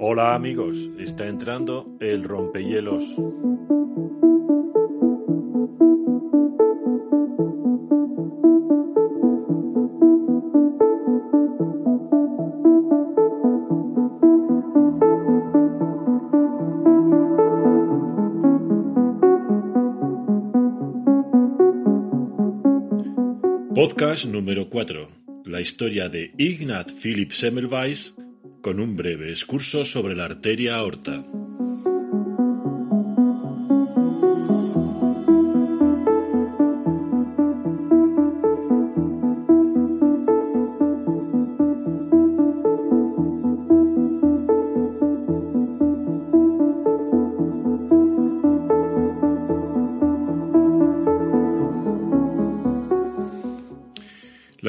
Hola amigos, está entrando el rompehielos. Podcast número 4. La historia de Ignat Philipp Semmelweis con un breve excurso sobre la arteria aorta.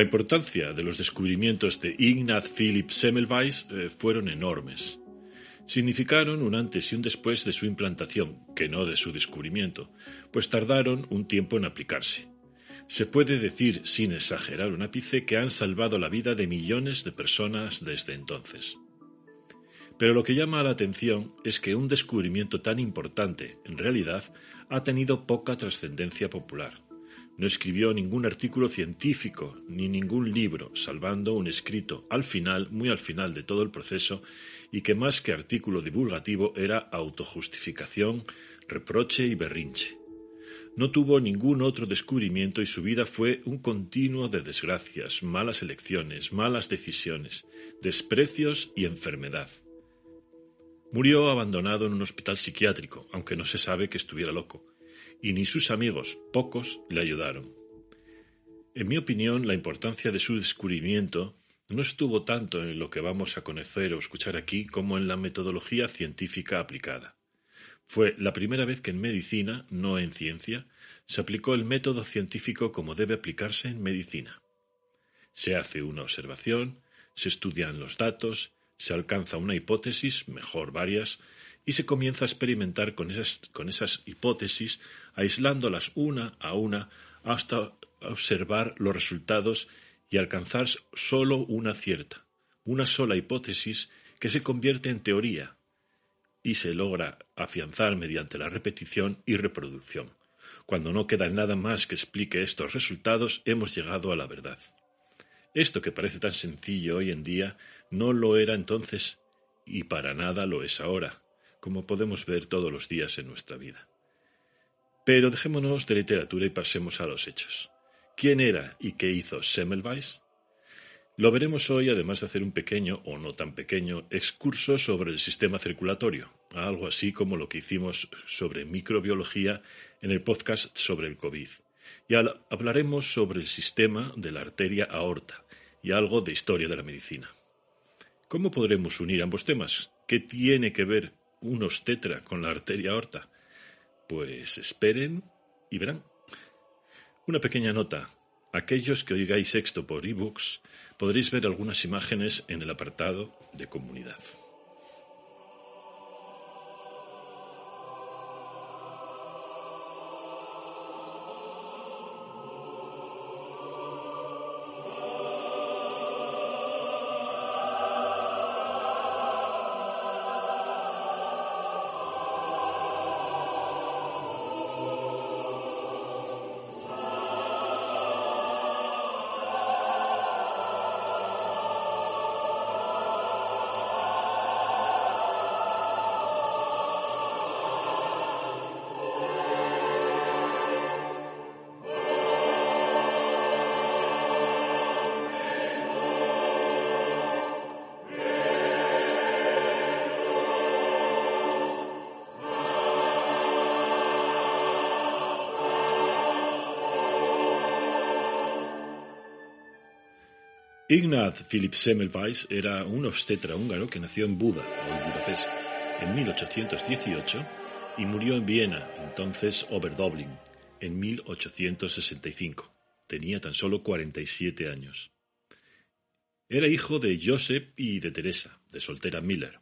Importancia de los descubrimientos de Ignaz Philipp Semmelweis eh, fueron enormes. Significaron un antes y un después de su implantación, que no de su descubrimiento, pues tardaron un tiempo en aplicarse. Se puede decir, sin exagerar un ápice, que han salvado la vida de millones de personas desde entonces. Pero lo que llama la atención es que un descubrimiento tan importante, en realidad, ha tenido poca trascendencia popular. No escribió ningún artículo científico ni ningún libro, salvando un escrito al final, muy al final de todo el proceso, y que más que artículo divulgativo era autojustificación, reproche y berrinche. No tuvo ningún otro descubrimiento y su vida fue un continuo de desgracias, malas elecciones, malas decisiones, desprecios y enfermedad. Murió abandonado en un hospital psiquiátrico, aunque no se sabe que estuviera loco y ni sus amigos, pocos, le ayudaron. En mi opinión, la importancia de su descubrimiento no estuvo tanto en lo que vamos a conocer o escuchar aquí como en la metodología científica aplicada. Fue la primera vez que en medicina, no en ciencia, se aplicó el método científico como debe aplicarse en medicina. Se hace una observación, se estudian los datos, se alcanza una hipótesis, mejor varias, y se comienza a experimentar con esas, con esas hipótesis, aislándolas una a una hasta observar los resultados y alcanzar sólo una cierta, una sola hipótesis que se convierte en teoría y se logra afianzar mediante la repetición y reproducción. Cuando no queda nada más que explique estos resultados, hemos llegado a la verdad. Esto que parece tan sencillo hoy en día no lo era entonces y para nada lo es ahora como podemos ver todos los días en nuestra vida. Pero dejémonos de literatura y pasemos a los hechos. ¿Quién era y qué hizo Semmelweis? Lo veremos hoy, además de hacer un pequeño, o no tan pequeño, excurso sobre el sistema circulatorio, algo así como lo que hicimos sobre microbiología en el podcast sobre el COVID. Y hablaremos sobre el sistema de la arteria aorta y algo de historia de la medicina. ¿Cómo podremos unir ambos temas? ¿Qué tiene que ver un obstetra con la arteria aorta? Pues esperen y verán. Una pequeña nota. Aquellos que oigáis esto por ebooks podréis ver algunas imágenes en el apartado de comunidad. Ignaz Philipp Semmelweis era un obstetra húngaro que nació en Buda, o Budapest, en 1818 y murió en Viena, entonces Oberdoblin, en 1865. Tenía tan solo 47 años. Era hijo de Joseph y de Teresa, de soltera Miller.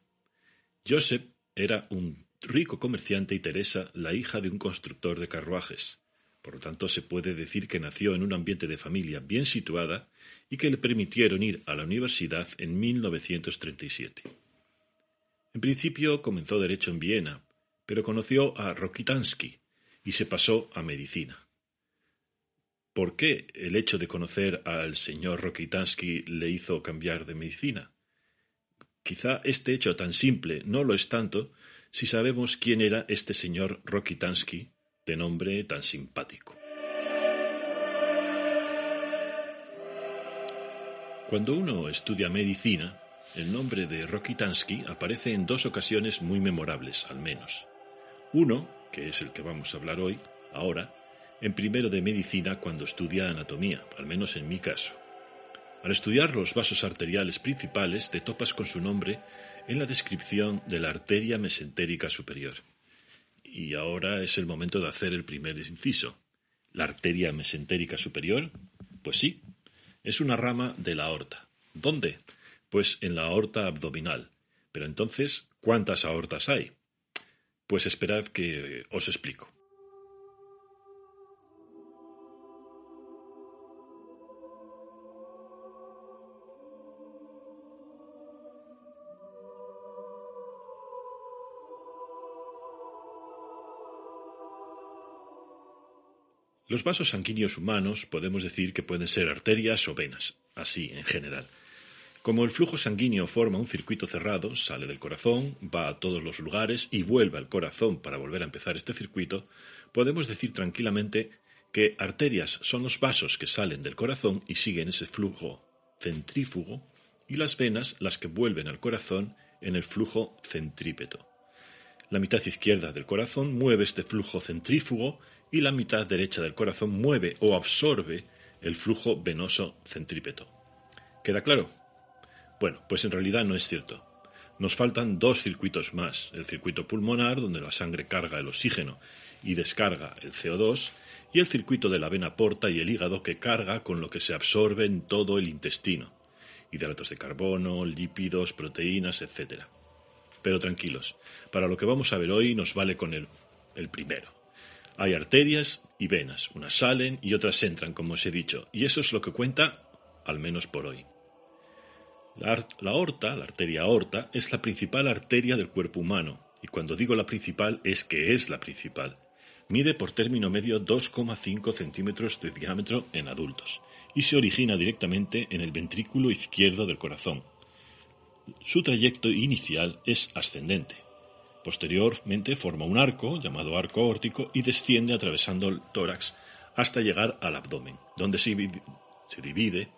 Joseph era un rico comerciante y Teresa la hija de un constructor de carruajes. Por lo tanto, se puede decir que nació en un ambiente de familia bien situada y que le permitieron ir a la universidad en 1937. En principio comenzó derecho en Viena, pero conoció a Rokitansky y se pasó a medicina. ¿Por qué el hecho de conocer al señor Rokitansky le hizo cambiar de medicina? Quizá este hecho tan simple no lo es tanto si sabemos quién era este señor Rokitansky de nombre tan simpático. Cuando uno estudia medicina, el nombre de Rokitansky aparece en dos ocasiones muy memorables, al menos. Uno, que es el que vamos a hablar hoy, ahora, en primero de medicina cuando estudia anatomía, al menos en mi caso. Al estudiar los vasos arteriales principales te topas con su nombre en la descripción de la arteria mesentérica superior. Y ahora es el momento de hacer el primer inciso. ¿La arteria mesentérica superior? Pues sí, es una rama de la aorta. ¿Dónde? Pues en la aorta abdominal. Pero entonces, ¿cuántas aortas hay? Pues esperad que os explico. Los vasos sanguíneos humanos podemos decir que pueden ser arterias o venas, así en general. Como el flujo sanguíneo forma un circuito cerrado, sale del corazón, va a todos los lugares y vuelve al corazón para volver a empezar este circuito, podemos decir tranquilamente que arterias son los vasos que salen del corazón y siguen ese flujo centrífugo y las venas las que vuelven al corazón en el flujo centrípeto. La mitad izquierda del corazón mueve este flujo centrífugo y la mitad derecha del corazón mueve o absorbe el flujo venoso centrípeto. ¿Queda claro? Bueno, pues en realidad no es cierto. Nos faltan dos circuitos más, el circuito pulmonar, donde la sangre carga el oxígeno y descarga el CO2, y el circuito de la vena porta y el hígado que carga con lo que se absorbe en todo el intestino, hidratos de carbono, lípidos, proteínas, etc. Pero tranquilos, para lo que vamos a ver hoy nos vale con el, el primero. Hay arterias y venas, unas salen y otras entran, como os he dicho, y eso es lo que cuenta, al menos por hoy. La, aorta, la arteria aorta, es la principal arteria del cuerpo humano, y cuando digo la principal es que es la principal. Mide por término medio 2,5 centímetros de diámetro en adultos, y se origina directamente en el ventrículo izquierdo del corazón. Su trayecto inicial es ascendente, Posteriormente forma un arco, llamado arco aórtico, y desciende atravesando el tórax hasta llegar al abdomen, donde se divide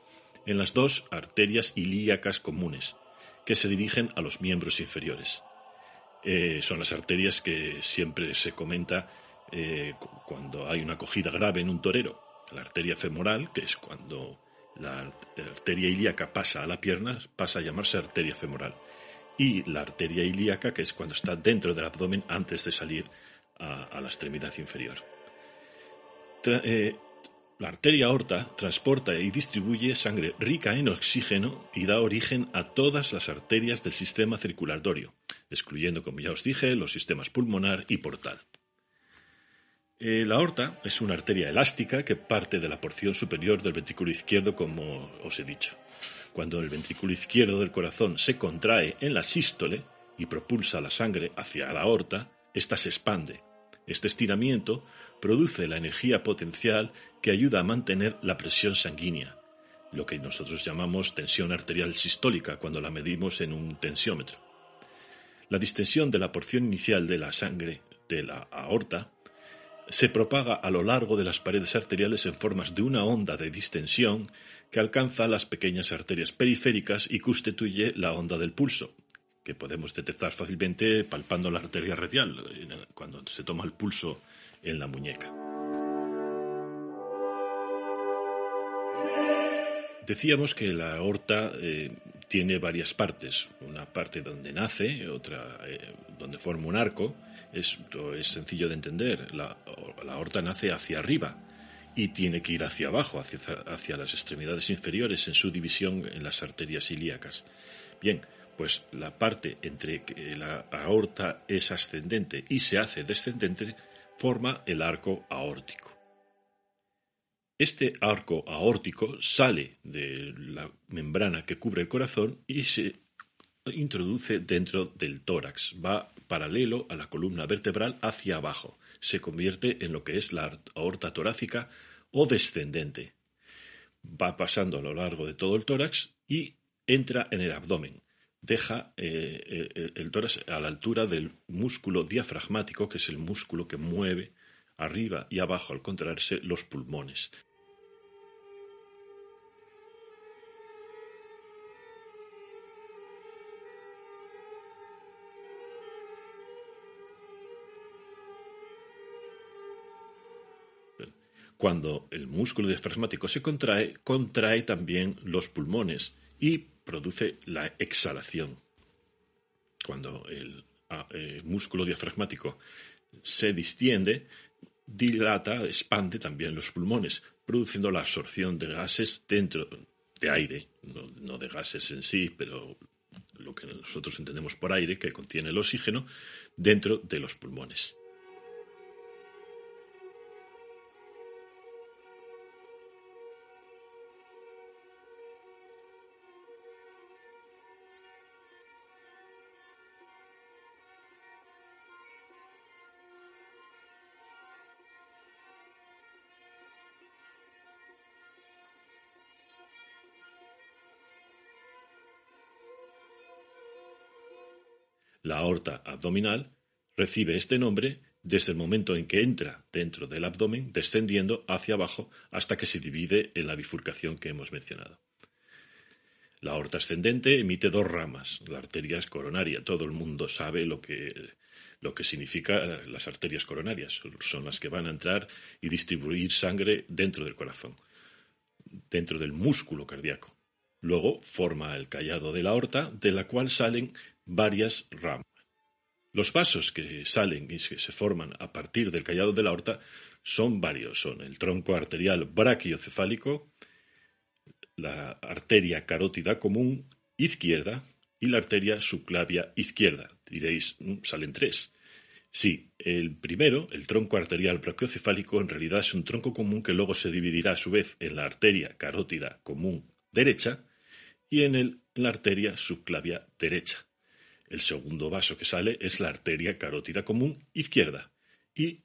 en las dos arterias ilíacas comunes, que se dirigen a los miembros inferiores. Eh, son las arterias que siempre se comenta eh, cuando hay una acogida grave en un torero. La arteria femoral, que es cuando la arteria ilíaca pasa a la pierna, pasa a llamarse arteria femoral y la arteria ilíaca, que es cuando está dentro del abdomen antes de salir a, la extremidad inferior. Eh, la arteria aorta transporta y distribuye sangre rica en oxígeno y da origen a todas las arterias del sistema circulatorio, excluyendo, como ya os dije, los sistemas pulmonar y portal. Eh, la aorta es una arteria elástica que parte de la porción superior del ventrículo izquierdo, como os he dicho. Cuando el ventrículo izquierdo del corazón se contrae en la sístole y propulsa la sangre hacia la aorta, ésta se expande. Este estiramiento produce la energía potencial que ayuda a mantener la presión sanguínea, lo que nosotros llamamos tensión arterial sistólica cuando la medimos en un tensiómetro. La distensión de la porción inicial de la sangre de la aorta se propaga a lo largo de las paredes arteriales en formas de una onda de distensión que alcanza las pequeñas arterias periféricas y constituye la onda del pulso, que podemos detectar fácilmente palpando la arteria radial cuando se toma el pulso en la muñeca. Decíamos que la aorta eh, tiene varias partes, una parte donde nace, otra eh, donde forma un arco. Esto es sencillo de entender. La, aorta nace hacia arriba y tiene que ir hacia abajo, hacia, hacia las extremidades inferiores en su división en las arterias ilíacas. Bien, pues la parte entre que la aorta es ascendente y se hace descendente forma el arco aórtico. Este arco aórtico sale de la membrana que cubre el corazón y se introduce dentro del tórax. Va paralelo a la columna vertebral hacia abajo. Se convierte en lo que es la aorta torácica o descendente. Va pasando a lo largo de todo el tórax y entra en el abdomen. Deja eh, el, el tórax a la altura del músculo diafragmático, que es el músculo que mueve arriba y abajo al contraerse los pulmones. Cuando el músculo diafragmático se contrae, contrae también los pulmones y produce la exhalación. Cuando el, músculo diafragmático se distiende, dilata, expande también los pulmones, produciendo la absorción de gases dentro de aire, no, no, de gases en sí, pero lo que nosotros entendemos por aire, que contiene el oxígeno, dentro de los pulmones. Aorta abdominal recibe este nombre desde el momento en que entra dentro del abdomen, descendiendo hacia abajo hasta que se divide en la bifurcación que hemos mencionado. La aorta ascendente emite dos ramas, la arteria coronaria. Todo el mundo sabe lo que, lo que significa las arterias coronarias. Son las que van a entrar y distribuir sangre dentro del corazón, dentro del músculo cardíaco. Luego forma el callado de la aorta, de la cual salen varias ramas. Los vasos que salen y que se forman a partir del callado de la aorta son varios. Son el tronco arterial brachiocefálico, la arteria carótida común izquierda y la arteria subclavia izquierda. Diréis, mm, salen tres. Sí, el primero, el tronco arterial brachiocefálico, en realidad es un tronco común que luego se dividirá a su vez en la arteria carótida común derecha y en, el, en la arteria subclavia derecha. El segundo vaso que sale es la arteria carótida común izquierda y,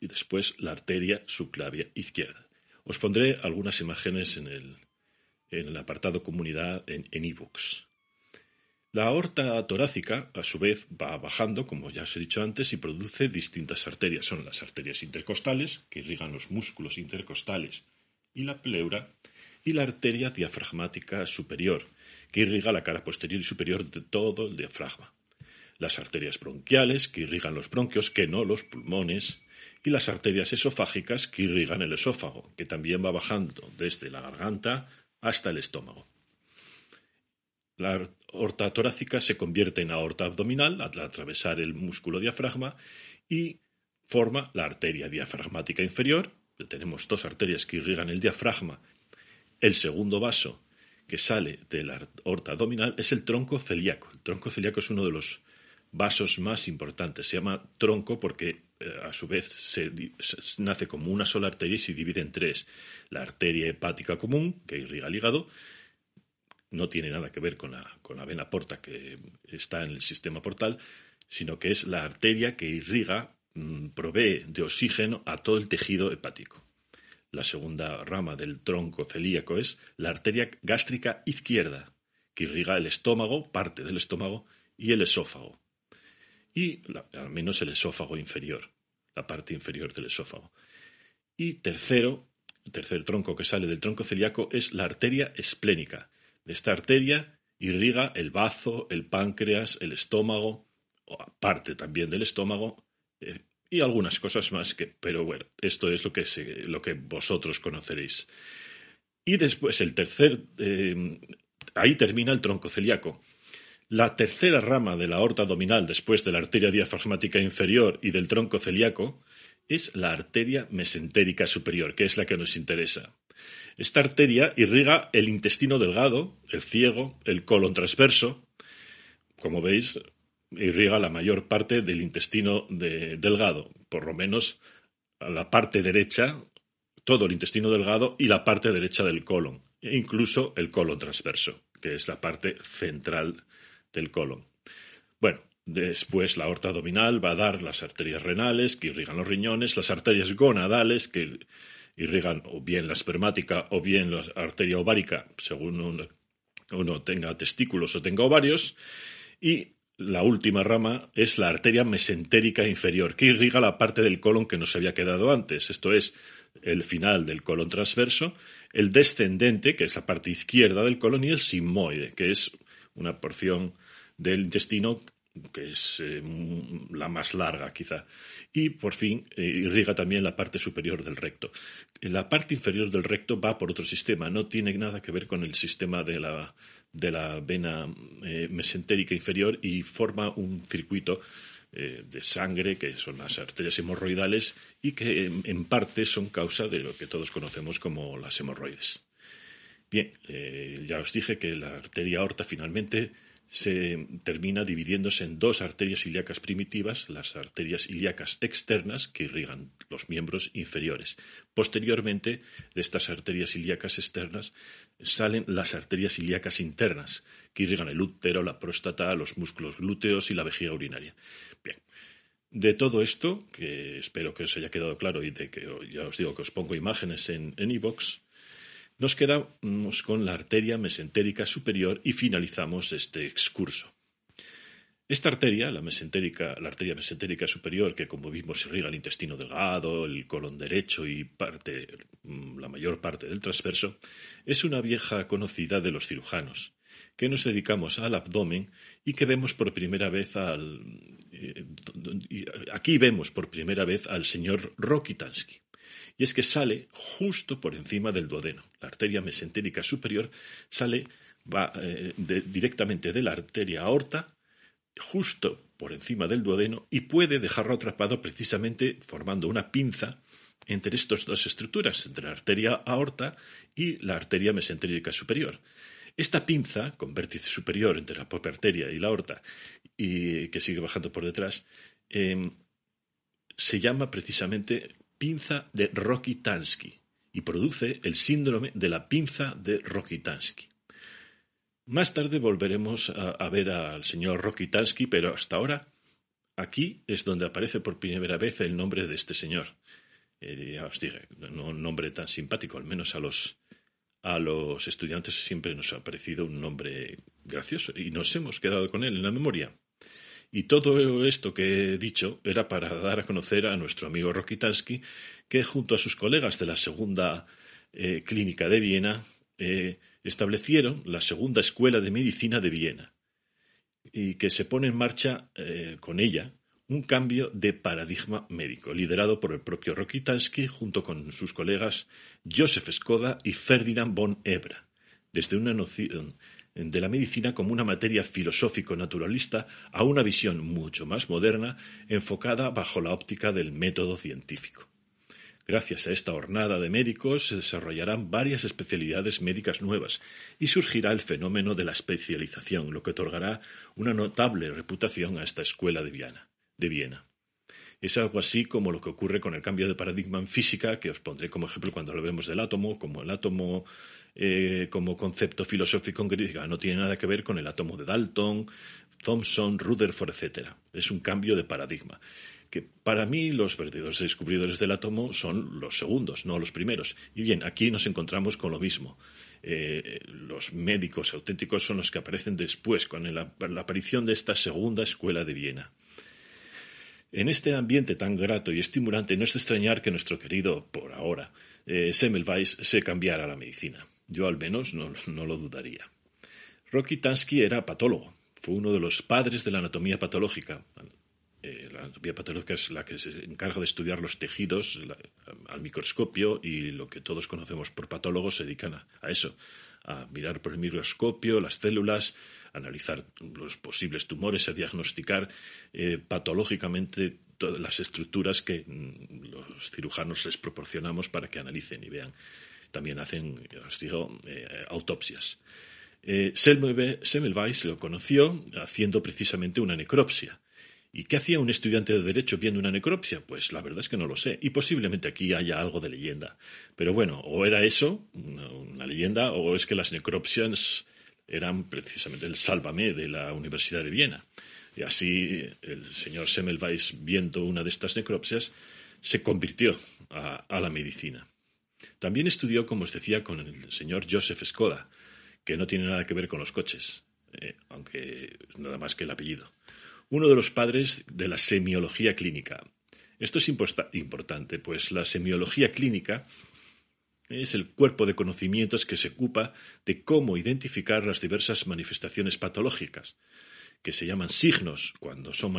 después la arteria subclavia izquierda. Os pondré algunas imágenes en el, apartado comunidad en ebooks. la aorta torácica, a su vez, va bajando, como ya os he dicho antes, y produce distintas arterias. Son las arterias intercostales, que irrigan los músculos intercostales y la pleura, y la arteria diafragmática superior, que irriga la cara posterior y superior de todo el diafragma. Las arterias bronquiales, que irrigan los bronquios, que no los pulmones, y las arterias esofágicas, que irrigan el esófago, que también va bajando desde la garganta hasta el estómago. La aorta torácica se convierte en aorta abdominal al atravesar el músculo diafragma y forma la arteria diafragmática inferior. Tenemos dos arterias que irrigan el diafragma. El segundo vaso que sale de la aorta abdominal es el tronco celíaco. El tronco celíaco es uno de los vasos más importantes. Se llama tronco porque eh, a su vez se, nace como una sola arteria y se divide en tres. La arteria hepática común, que irriga el hígado, no tiene nada que ver con la, con la vena porta que está en el sistema portal, sino que es la arteria que irriga, mmm, provee de oxígeno a todo el tejido hepático. La segunda rama del tronco celíaco es la arteria gástrica izquierda, que irriga el estómago, parte del estómago, y el esófago. Y al menos el esófago inferior, la parte inferior del esófago. Y tercero, el tercer tronco que sale del tronco celíaco es la arteria esplénica. De esta arteria irriga el bazo, el páncreas, el estómago, o parte también del estómago, eh, y algunas cosas más que, pero bueno, esto es lo que, lo que vosotros conoceréis. Y después el tercer, eh, ahí termina el tronco celíaco. La tercera rama de la aorta abdominal, después de la arteria diafragmática inferior y del tronco celíaco, es la arteria mesentérica superior, que es la que nos interesa. Esta arteria irriga el intestino delgado, el ciego, el colon transverso. Como veis, irriga la mayor parte del intestino delgado, por lo menos la parte derecha, todo el intestino delgado y la parte derecha del colon, e incluso el colon transverso, que es la parte central del colon. Bueno, después la aorta abdominal va a dar las arterias renales que irrigan los riñones, las arterias gonadales que irrigan o bien la espermática o bien la arteria ovárica, según uno tenga testículos o tenga ovarios, y la última rama es la arteria mesentérica inferior, que irriga la parte del colon que nos había quedado antes, esto es el final del colon transverso, el descendente, que es la parte izquierda del colon, y el sigmoide, que es una porción del intestino que es eh, la más larga quizá. Y por fin eh, irriga también la parte superior del recto. La parte inferior del recto va por otro sistema, no tiene nada que ver con el sistema de la, de la vena eh, mesentérica inferior y forma un circuito de sangre, que son las arterias hemorroidales, y que en, parte son causa de lo que todos conocemos como las hemorroides. Bien, ya os dije que la arteria aorta finalmente se termina dividiéndose en dos arterias ilíacas primitivas, las arterias ilíacas externas que irrigan los miembros inferiores. Posteriormente, de estas arterias ilíacas externas salen las arterias ilíacas internas, que irrigan el útero, la próstata, los músculos glúteos y la vejiga urinaria. Bien. De todo esto, que espero que os haya quedado claro y de que ya os digo que os pongo imágenes en iVoox, nos quedamos con la arteria mesentérica superior y finalizamos este excurso. Esta arteria, la, mesentérica, la arteria mesentérica superior, que como vimos irriga el intestino delgado, el colon derecho y parte, mm, la mayor parte del transverso, es una vieja conocida de los cirujanos, que nos dedicamos al abdomen y que vemos por primera vez al. Eh, aquí vemos por primera vez al señor Rokitansky y es que sale justo por encima del duodeno. La arteria mesentérica superior sale va eh, directamente de la arteria aorta justo por encima del duodeno y puede dejarlo atrapado precisamente formando una pinza entre estas dos estructuras, entre la arteria aorta y la arteria mesentérica superior. Esta pinza, con vértice superior entre la propia arteria y la aorta, y que sigue bajando por detrás, em, se llama precisamente pinza de Rokitansky y produce el síndrome de la pinza de Rokitansky. Más tarde volveremos a, ver al señor Rokitansky, pero hasta ahora aquí es donde aparece por primera vez el nombre de este señor. Eh, ya os dije, no un nombre tan simpático, al menos a los, a los estudiantes siempre nos ha parecido un nombre gracioso y nos hemos quedado con él en la memoria. Y todo esto que he dicho era para dar a conocer a nuestro amigo Rokitansky, que junto a sus colegas de la segunda eh, clínica de Viena eh, establecieron la segunda escuela de medicina de Viena y que se pone en marcha eh, con ella un cambio de paradigma médico, liderado por el propio Rokitansky junto con sus colegas Joseph Skoda y Ferdinand von Ebra, desde una noción de la medicina como una materia filosófico-naturalista a una visión mucho más moderna enfocada bajo la óptica del método científico. Gracias a esta hornada de médicos se desarrollarán varias especialidades médicas nuevas y surgirá el fenómeno de la especialización, lo que otorgará una notable reputación a esta escuela de Viena. De Viena. Es algo así como lo que ocurre con el cambio de paradigma en física, que os pondré como ejemplo cuando hablemos del átomo, como el átomo eh, como concepto filosófico en crítica no tiene nada que ver con el átomo de Dalton, Thomson, Rutherford, etc. Es un cambio de paradigma. Que para mí los verdaderos descubridores del átomo son los segundos, no los primeros. Y bien, aquí nos encontramos con lo mismo. Eh, los médicos auténticos son los que aparecen después, con la aparición de esta segunda escuela de Viena. En este ambiente tan grato y estimulante no es extrañar que nuestro querido, por ahora, eh, Semmelweis se cambiara a la medicina. Yo al menos no, lo dudaría. Rocky Tansky era patólogo. Fue uno de los padres de la anatomía patológica. Eh, la anatomía patológica es la que se encarga de estudiar los tejidos al microscopio y lo que todos conocemos por patólogos se dedican a, eso, a mirar por el microscopio las células, analizar los posibles tumores, a diagnosticar eh, patológicamente todas las estructuras que mm, los cirujanos les proporcionamos para que analicen y vean. También hacen, os digo, eh, autopsias. Eh, Semmelweis lo conoció haciendo precisamente una necropsia. ¿Y qué hacía un estudiante de Derecho viendo una necropsia? Pues la verdad es que no lo sé. Y posiblemente aquí haya algo de leyenda. Pero bueno, o era eso, una, leyenda, o es que las necropsias eran precisamente el sálvame de la Universidad de Viena. Y así el señor Semmelweis, viendo una de estas necropsias, se convirtió a, la medicina. También estudió, como os decía, con el señor Joseph Skoda, que no tiene nada que ver con los coches, eh, aunque nada más que el apellido uno de los padres de la semiología clínica. Esto es importante, pues la semiología clínica es el cuerpo de conocimientos que se ocupa de cómo identificar las diversas manifestaciones patológicas, que se llaman signos cuando son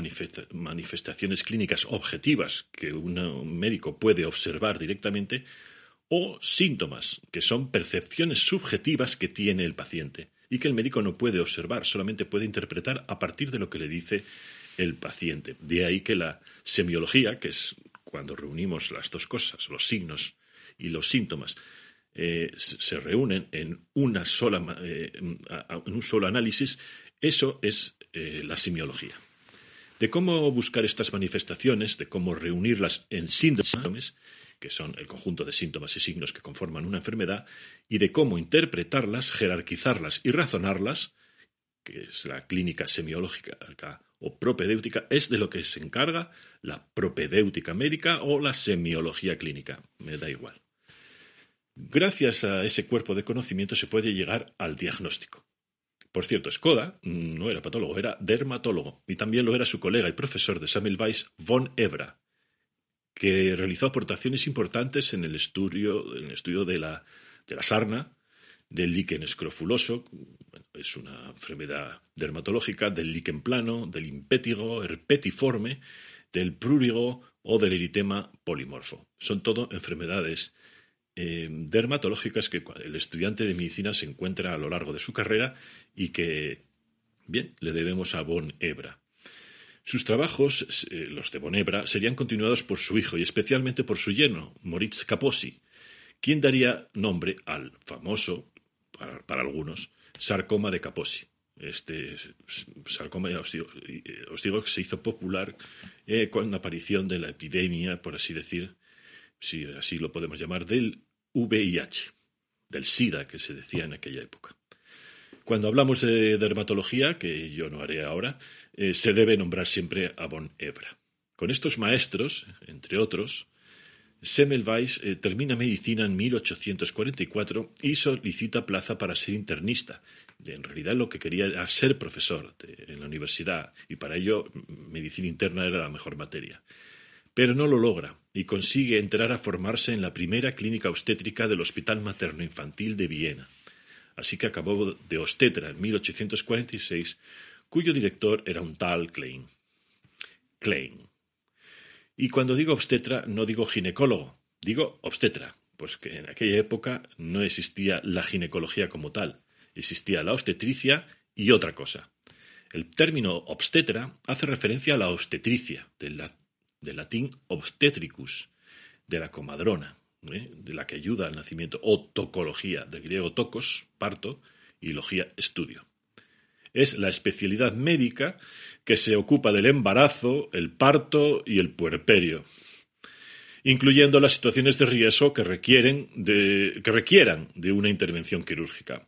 manifestaciones clínicas objetivas que un médico puede observar directamente, o síntomas, que son percepciones subjetivas que tiene el paciente y que el médico no puede observar, solamente puede interpretar a partir de lo que le dice el paciente. De ahí que la semiología, que es cuando reunimos las dos cosas, los signos y los síntomas, eh, se reúnen en, una sola, eh, en un solo análisis, eso es eh, la semiología. De cómo buscar estas manifestaciones, de cómo reunirlas en síntomas, que son el conjunto de síntomas y signos que conforman una enfermedad, y de cómo interpretarlas, jerarquizarlas y razonarlas, que es la clínica semiológica o propedéutica, es de lo que se encarga la propedéutica médica o la semiología clínica, me da igual. Gracias a ese cuerpo de conocimiento se puede llegar al diagnóstico. Por cierto, Skoda no era patólogo, era dermatólogo, y también lo era su colega y profesor de Semmelweis, von Ebra, que realizó aportaciones importantes en el estudio, en el estudio de, la, de la sarna, del líquen escrofuloso, es una enfermedad dermatológica, del líquen plano, del impétigo, herpetiforme, del prurigo o del eritema polimorfo. Son todo enfermedades eh, dermatológicas que el estudiante de medicina se encuentra a lo largo de su carrera y que, bien, le debemos a Von Ebra. Sus trabajos, eh, los de Bonebra, serían continuados por su hijo y especialmente por su yerno, Moritz Kaposi, quien daría nombre al famoso, para, algunos, sarcoma de Kaposi. Este sarcoma, os digo, eh, os digo que se hizo popular eh, con la aparición de la epidemia, por así decir, si así lo podemos llamar, del VIH, del SIDA que se decía en aquella época. Cuando hablamos de dermatología, que yo no haré ahora, eh, se debe nombrar siempre a von Ebra. Con estos maestros, entre otros, Semmelweis eh, termina medicina en 1844 y solicita plaza para ser internista. En realidad lo que quería era ser profesor en la universidad y para ello medicina interna era la mejor materia. Pero no lo logra y consigue entrar a formarse en la primera clínica obstétrica del Hospital Materno Infantil de Viena así que acabó de obstetra en 1846, cuyo director era un tal Klein. Klein. Y cuando digo obstetra no digo ginecólogo, digo obstetra, pues que en aquella época no existía la ginecología como tal, existía la obstetricia y otra cosa. El término obstetra hace referencia a la obstetricia, del, latín obstetricus, de la comadrona, ¿eh? de la que ayuda al nacimiento, o tocología, del griego tocos, parto, y logía, estudio. Es la especialidad médica que se ocupa del embarazo, el parto y el puerperio, incluyendo las situaciones de riesgo que, requieren que requieran de una intervención quirúrgica.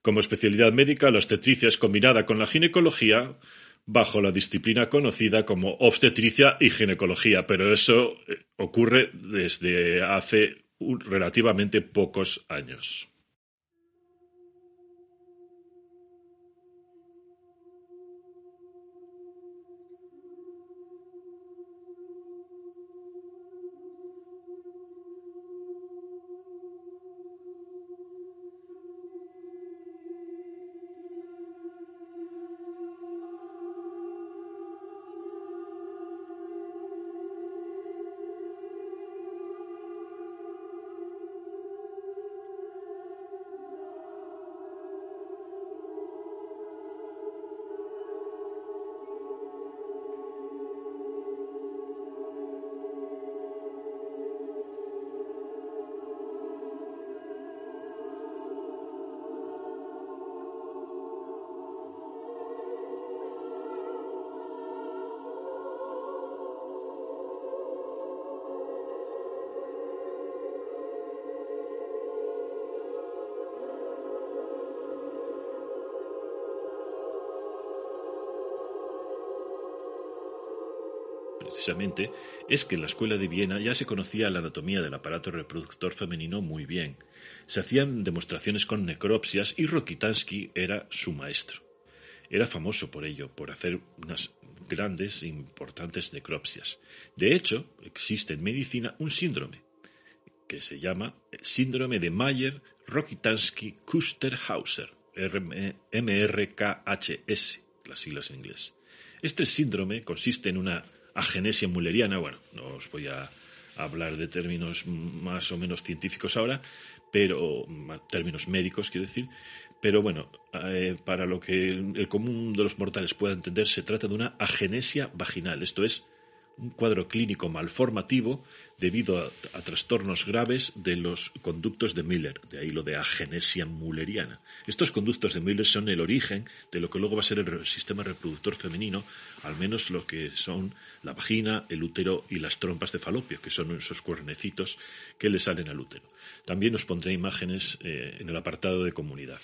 Como especialidad médica, la obstetricia es combinada con la ginecología, bajo la disciplina conocida como obstetricia y ginecología, pero eso eh, ocurre desde hace relativamente pocos años. Es que en la escuela de Viena ya se conocía la anatomía del aparato reproductor femenino muy bien. Se hacían demostraciones con necropsias y Rokitansky era su maestro. Era famoso por ello, por hacer unas grandes e importantes necropsias. De hecho, existe en medicina un síndrome que se llama síndrome de Mayer-Rokitansky-Kusterhauser, MRKHS, las siglas en inglés. Este síndrome consiste en una agenesia mulleriana, bueno, no os voy a hablar de términos más o menos científicos ahora, pero términos médicos quiero decir, pero bueno, eh, para lo que el común de los mortales pueda entender, se trata de una agenesia vaginal, esto es, un cuadro clínico malformativo debido a, trastornos graves de los conductos de Miller, de ahí lo de agenesia mulleriana. Estos conductos de Miller son el origen de lo que luego va a ser el sistema reproductor femenino, al menos lo que son la vagina, el útero y las trompas de falopio, que son esos cuernecitos que le salen al útero. También os pondré imágenes eh, en el apartado de comunidad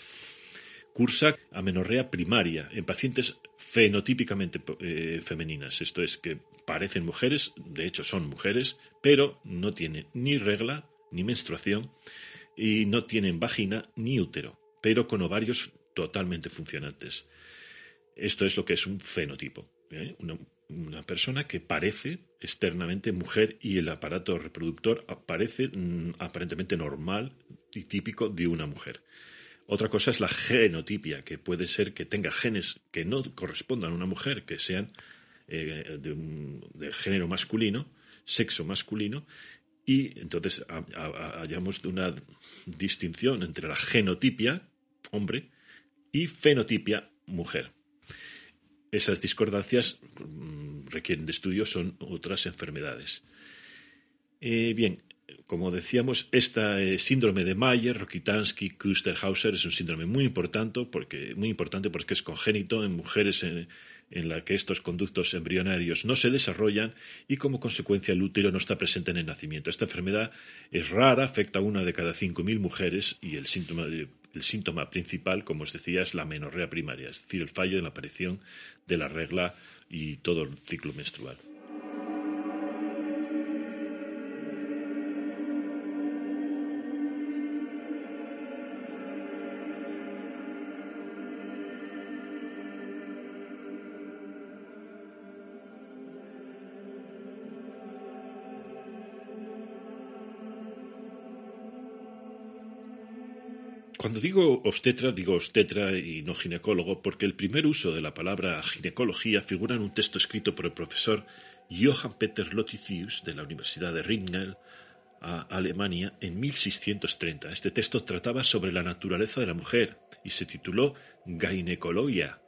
cursa amenorrea primaria en pacientes fenotípicamente eh, femeninas, esto es, que parecen mujeres, de hecho son mujeres, pero no tienen ni regla ni menstruación y no tienen vagina ni útero, pero con ovarios totalmente funcionantes. Esto es lo que es un fenotipo. ¿eh? Una, una, persona que parece externamente mujer y el aparato reproductor aparece mm, aparentemente normal y típico de una mujer. Otra cosa es la genotipia, que puede ser que tenga genes que no correspondan a una mujer, que sean eh, de, género masculino, sexo masculino, y entonces hallamos una distinción entre la genotipia, hombre, y fenotipia, mujer. Esas discordancias mm, requieren de estudio, son otras enfermedades. Eh, bien, como decíamos, este síndrome de Mayer, Rokitansky, Kusterhauser es un síndrome muy importante porque, muy importante porque es congénito en mujeres en, en la que estos conductos embrionarios no se desarrollan y como consecuencia el útero no está presente en el nacimiento. Esta enfermedad es rara, afecta a una de cada 5.000 mujeres y el síntoma, el síntoma principal, como os decía, es la menorrea primaria, es decir, el fallo en la aparición de la regla y todo el ciclo menstrual. Cuando digo obstetra, digo obstetra y no ginecólogo, porque el primer uso de la palabra ginecología figura en un texto escrito por el profesor Johann Peter Lotitius de la Universidad de Ringel, a Alemania, en 1630. Este texto trataba sobre la naturaleza de la mujer y se tituló Ginecologia,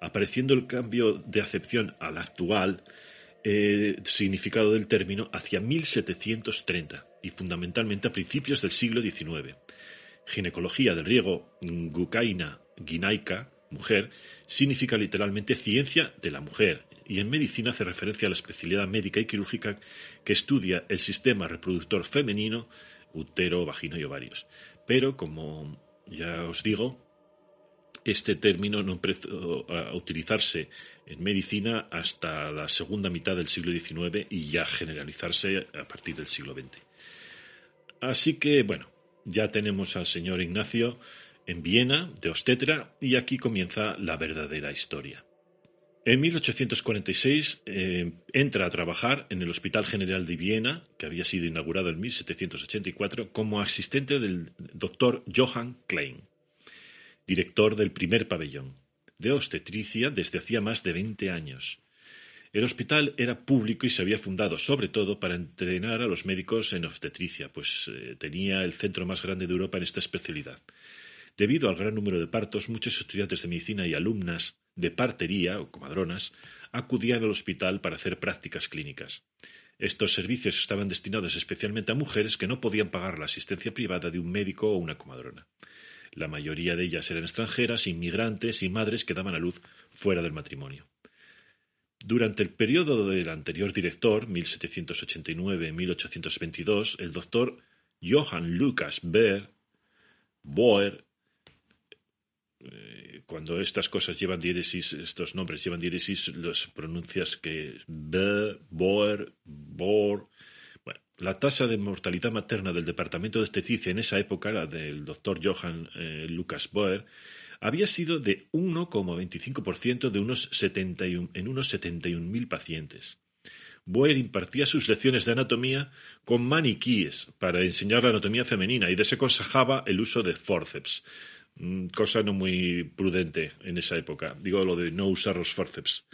apareciendo el cambio de acepción al actual eh, significado del término hacia 1730 y fundamentalmente a principios del siglo XIX ginecología del griego gucaina, ginaica, mujer, significa literalmente ciencia de la mujer y en medicina hace referencia a la especialidad médica y quirúrgica que estudia el sistema reproductor femenino, útero, vagina y ovarios. Pero, como ya os digo, este término no empezó a utilizarse en medicina hasta la segunda mitad del siglo XIX y ya generalizarse a partir del siglo XX. Así que, bueno, ya tenemos al señor Ignacio en Viena, de Ostetra, y aquí comienza la verdadera historia. En 1846 eh, entra a trabajar en el Hospital General de Viena, que había sido inaugurado en 1784, como asistente del doctor Johann Klein, director del primer pabellón de obstetricia desde hacía más de 20 años. El hospital era público y se había fundado sobre todo para entrenar a los médicos en obstetricia, pues eh, tenía el centro más grande de Europa en esta especialidad. Debido al gran número de partos, muchos estudiantes de medicina y alumnas de partería o comadronas acudían al hospital para hacer prácticas clínicas. Estos servicios estaban destinados especialmente a mujeres que no podían pagar la asistencia privada de un médico o una comadrona. La mayoría de ellas eran extranjeras, inmigrantes y madres que daban a luz fuera del matrimonio. Durante el periodo del anterior director, 1789-1822, el doctor Johann Lucas Beer, Boer, eh, cuando estas cosas llevan diéresis, estos nombres llevan diéresis, los pronuncias que B, Boer, Bor. Bueno, la tasa de mortalidad materna del departamento de obstetricia en esa época, la del doctor Johann eh, Lucas Boer, había sido de 1,25% de unos 71, en unos 71.000 pacientes. Boer impartía sus lecciones de anatomía con maniquíes para enseñar la anatomía femenina y desaconsejaba el uso de forceps, mm, cosa no muy prudente en esa época. Digo lo de no usar los forceps,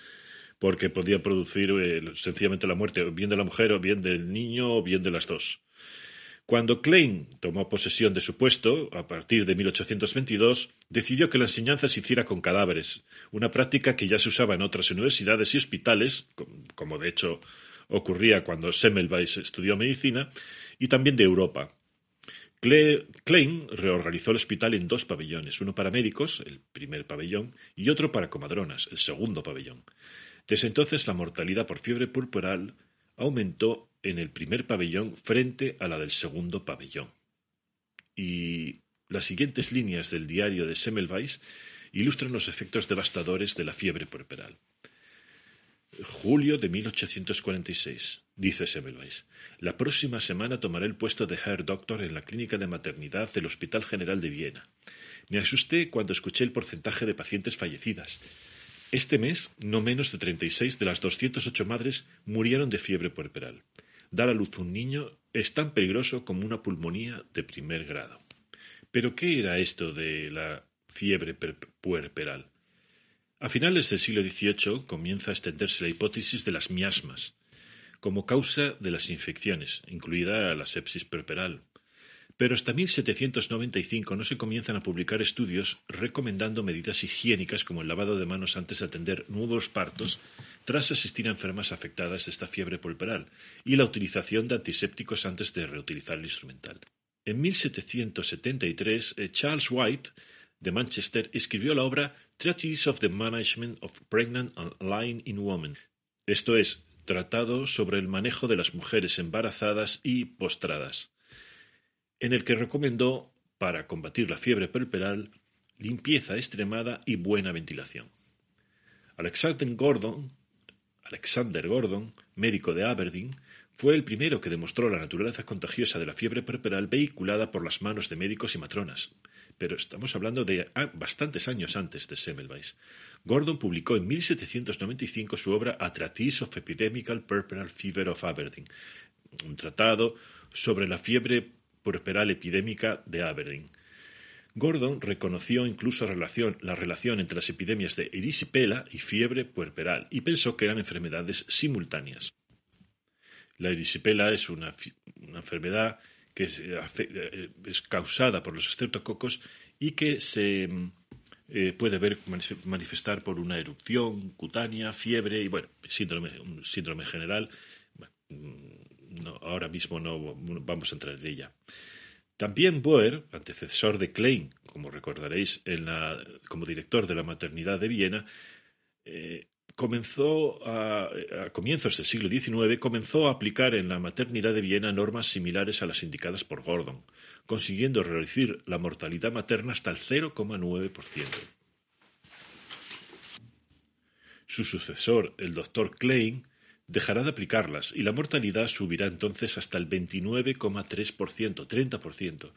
porque podía producir eh, sencillamente la muerte, bien de la mujer o bien del niño o bien de las dos. Cuando Klein tomó posesión de su puesto, a partir de 1822, decidió que la enseñanza se hiciera con cadáveres, una práctica que ya se usaba en otras universidades y hospitales, como de hecho ocurría cuando Semmelweis estudió medicina, y también de Europa. Klein reorganizó el hospital en dos pabellones, uno para médicos, el primer pabellón, y otro para comadronas, el segundo pabellón. Desde entonces la mortalidad por fiebre purpural aumentó en el primer pabellón frente a la del segundo pabellón. Y las siguientes líneas del diario de Semmelweis ilustran los efectos devastadores de la fiebre puerperal. Julio de 1846. Dice Semmelweis. La próxima semana tomaré el puesto de Herr Doctor en la clínica de maternidad del Hospital General de Viena. Me asusté cuando escuché el porcentaje de pacientes fallecidas. Este mes, no menos de 36 de las 208 madres murieron de fiebre puerperal. Dar a luz un niño es tan peligroso como una pulmonía de primer grado. Pero ¿qué era esto de la fiebre puerperal? A finales del siglo XVIII comienza a extenderse la hipótesis de las miasmas como causa de las infecciones, incluida la sepsis puerperal, pero hasta 1795 no se comienzan a publicar estudios recomendando medidas higiénicas como el lavado de manos antes de atender nuevos partos tras asistir a enfermas afectadas de esta fiebre pulperal y la utilización de antisépticos antes de reutilizar el instrumental. En 1773, eh, Charles White de Manchester escribió la obra Treatise of the Management of Pregnant and Lying in Women, esto es, Tratado sobre el manejo de las mujeres embarazadas y postradas en el que recomendó, para combatir la fiebre puerperal, limpieza extremada y buena ventilación. Alexander Gordon, Alexander Gordon, médico de Aberdeen, fue el primero que demostró la naturaleza contagiosa de la fiebre puerperal vehiculada por las manos de médicos y matronas. Pero estamos hablando de bastantes años antes de Semmelweis. Gordon publicó en 1795 su obra A Treatise of Epidemical Puerperal Fever of Aberdeen, un tratado sobre la fiebre puerperal epidémica de Aberdeen. Gordon reconoció incluso la relación entre las epidemias de erisipela y fiebre puerperal y pensó que eran enfermedades simultáneas. La erisipela es una, enfermedad que eh, es, causada por los estreptococos y que se eh, puede ver manifestar por una erupción cutánea, fiebre y bueno, síndrome, un síndrome general ahora mismo no vamos a entrar en ella. También Boer, antecesor de Klein, como recordaréis, como director de la maternidad de Viena, eh, comenzó a, comienzos del siglo XIX comenzó a aplicar en la maternidad de Viena normas similares a las indicadas por Gordon, consiguiendo reducir la mortalidad materna hasta el 0,9%. Su sucesor, el doctor Klein, dejará de aplicarlas y la mortalidad subirá entonces hasta el 29,3%, 30%.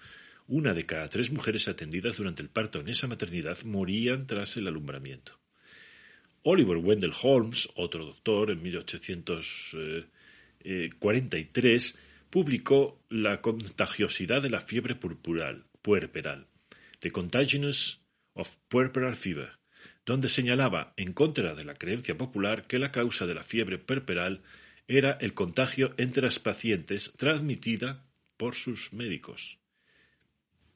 Una de cada tres mujeres atendidas durante el parto en esa maternidad morían tras el alumbramiento. Oliver Wendell Holmes, otro doctor, en 1843, publicó La contagiosidad de la fiebre purpural, puerperal, The Contagiousness of Puerperal Fever, donde señalaba, en contra de la creencia popular, que la causa de la fiebre puerperal era el contagio entre las pacientes transmitida por sus médicos.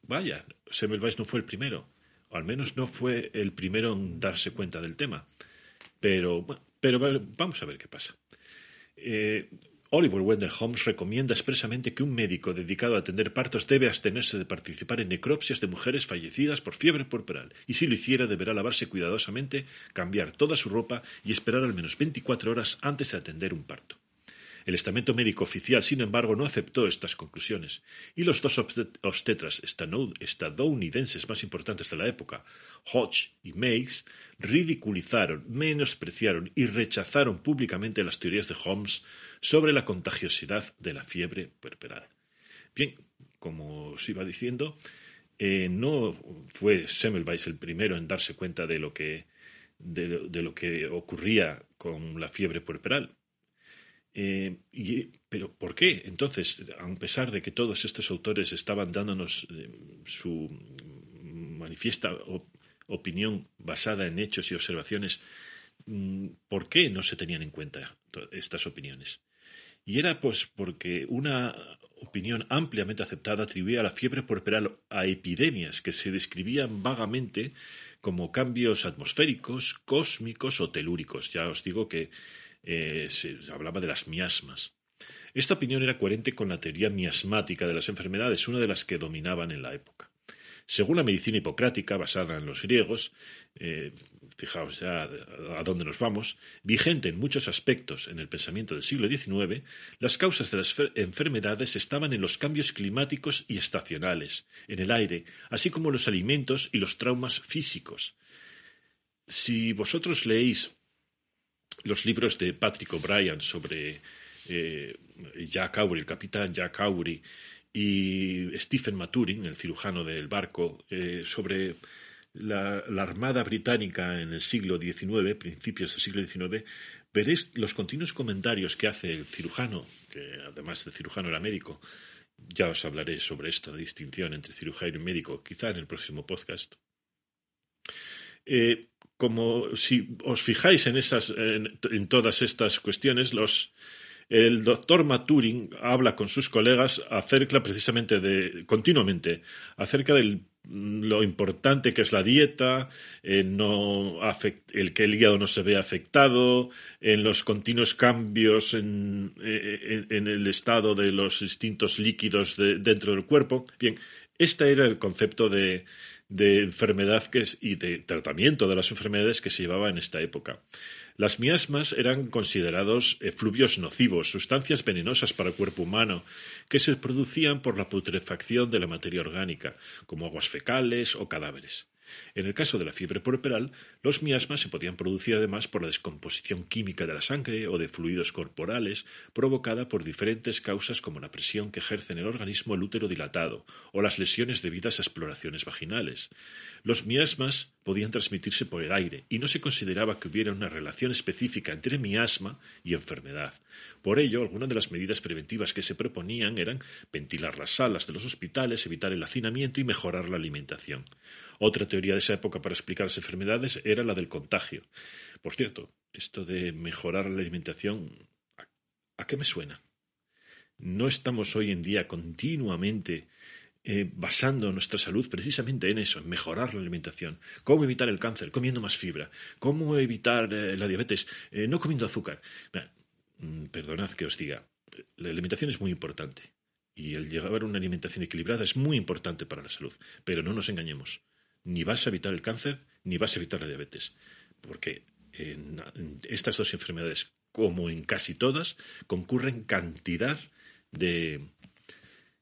Vaya, Semmelweis no fue el primero, o al menos no fue el primero en darse cuenta del tema. Pero, pero vamos a ver qué pasa. Eh, Oliver Wendell Holmes recomienda expresamente que un médico dedicado a atender partos debe abstenerse de participar en necropsias de mujeres fallecidas por fiebre puerperal, y si lo hiciera deberá lavarse cuidadosamente, cambiar toda su ropa y esperar al menos 24 horas antes de atender un parto. El estamento médico oficial, sin embargo, no aceptó estas conclusiones, y los dos obstetras estadounidenses más importantes de la época, Hodge y Meigs, ridiculizaron, menospreciaron y rechazaron públicamente las teorías de Holmes sobre la contagiosidad de la fiebre puerperal. Bien, como os iba diciendo, eh, no fue Semmelweis el primero en darse cuenta de lo que de, lo que ocurría con la fiebre puerperal. Eh, pero ¿por qué? Entonces, a pesar de que todos estos autores estaban dándonos eh, su manifiesta opinión basada en hechos y observaciones, mm, ¿por qué no se tenían en cuenta estas opiniones? Y era pues porque una opinión ampliamente aceptada atribuía la fiebre puerperal a epidemias que se describían vagamente como cambios atmosféricos, cósmicos o telúricos. Ya os digo que eh, se hablaba de las miasmas. Esta opinión era coherente con la teoría miasmática de las enfermedades, una de las que dominaban en la época. Según la medicina hipocrática, basada en los griegos, eh, fijaos ya a dónde nos vamos, vigente en muchos aspectos en el pensamiento del siglo XIX, las causas de las enfermedades estaban en los cambios climáticos y estacionales, en el aire, así como en los alimentos y los traumas físicos. Si vosotros leéis los libros de Patrick O'Brien sobre eh, Jack Aubrey, el capitán Jack Aubrey, y Stephen Maturin, el cirujano del barco, eh, sobre la, Armada Británica en el siglo XIX, principios del siglo XIX, veréis los continuos comentarios que hace el cirujano, que además de cirujano era médico. Ya os hablaré sobre esta distinción entre cirujano y médico, quizá en el próximo podcast. Eh, como si os fijáis en, esas, en todas estas cuestiones, los, el doctor Maturin habla con sus colegas acerca precisamente de, continuamente, acerca de lo importante que es la dieta, no el que el hígado no se ve afectado, en los continuos cambios en, el estado de los distintos líquidos dentro del cuerpo. Bien, este era el concepto de, enfermedad y de tratamiento de las enfermedades que se llevaba en esta época. Las miasmas eran considerados efluvios nocivos, sustancias venenosas para el cuerpo humano, que se producían por la putrefacción de la materia orgánica, como aguas fecales o cadáveres. En el caso de la fiebre puerperal, los miasmas se podían producir además por la descomposición química de la sangre o de fluidos corporales provocada por diferentes causas como la presión que ejerce en el organismo el útero dilatado o las lesiones debidas a exploraciones vaginales. Los miasmas podían transmitirse por el aire y no se consideraba que hubiera una relación específica entre miasma y enfermedad. Por ello, algunas de las medidas preventivas que se proponían eran ventilar las salas de los hospitales, evitar el hacinamiento y mejorar la alimentación. Otra teoría de esa época para explicar las enfermedades era la del contagio. Por cierto, esto de mejorar la alimentación, ¿a, qué me suena? No estamos hoy en día continuamente eh, basando nuestra salud precisamente en eso, en mejorar la alimentación. ¿Cómo evitar el cáncer? Comiendo más fibra. ¿Cómo evitar eh, la diabetes? Eh, no comiendo azúcar. Mm, perdonad que os diga, la alimentación es muy importante. Y el llevar una alimentación equilibrada es muy importante para la salud. Pero no nos engañemos ni vas a evitar el cáncer ni vas a evitar la diabetes. Porque en, estas dos enfermedades, como en casi todas, concurren cantidad de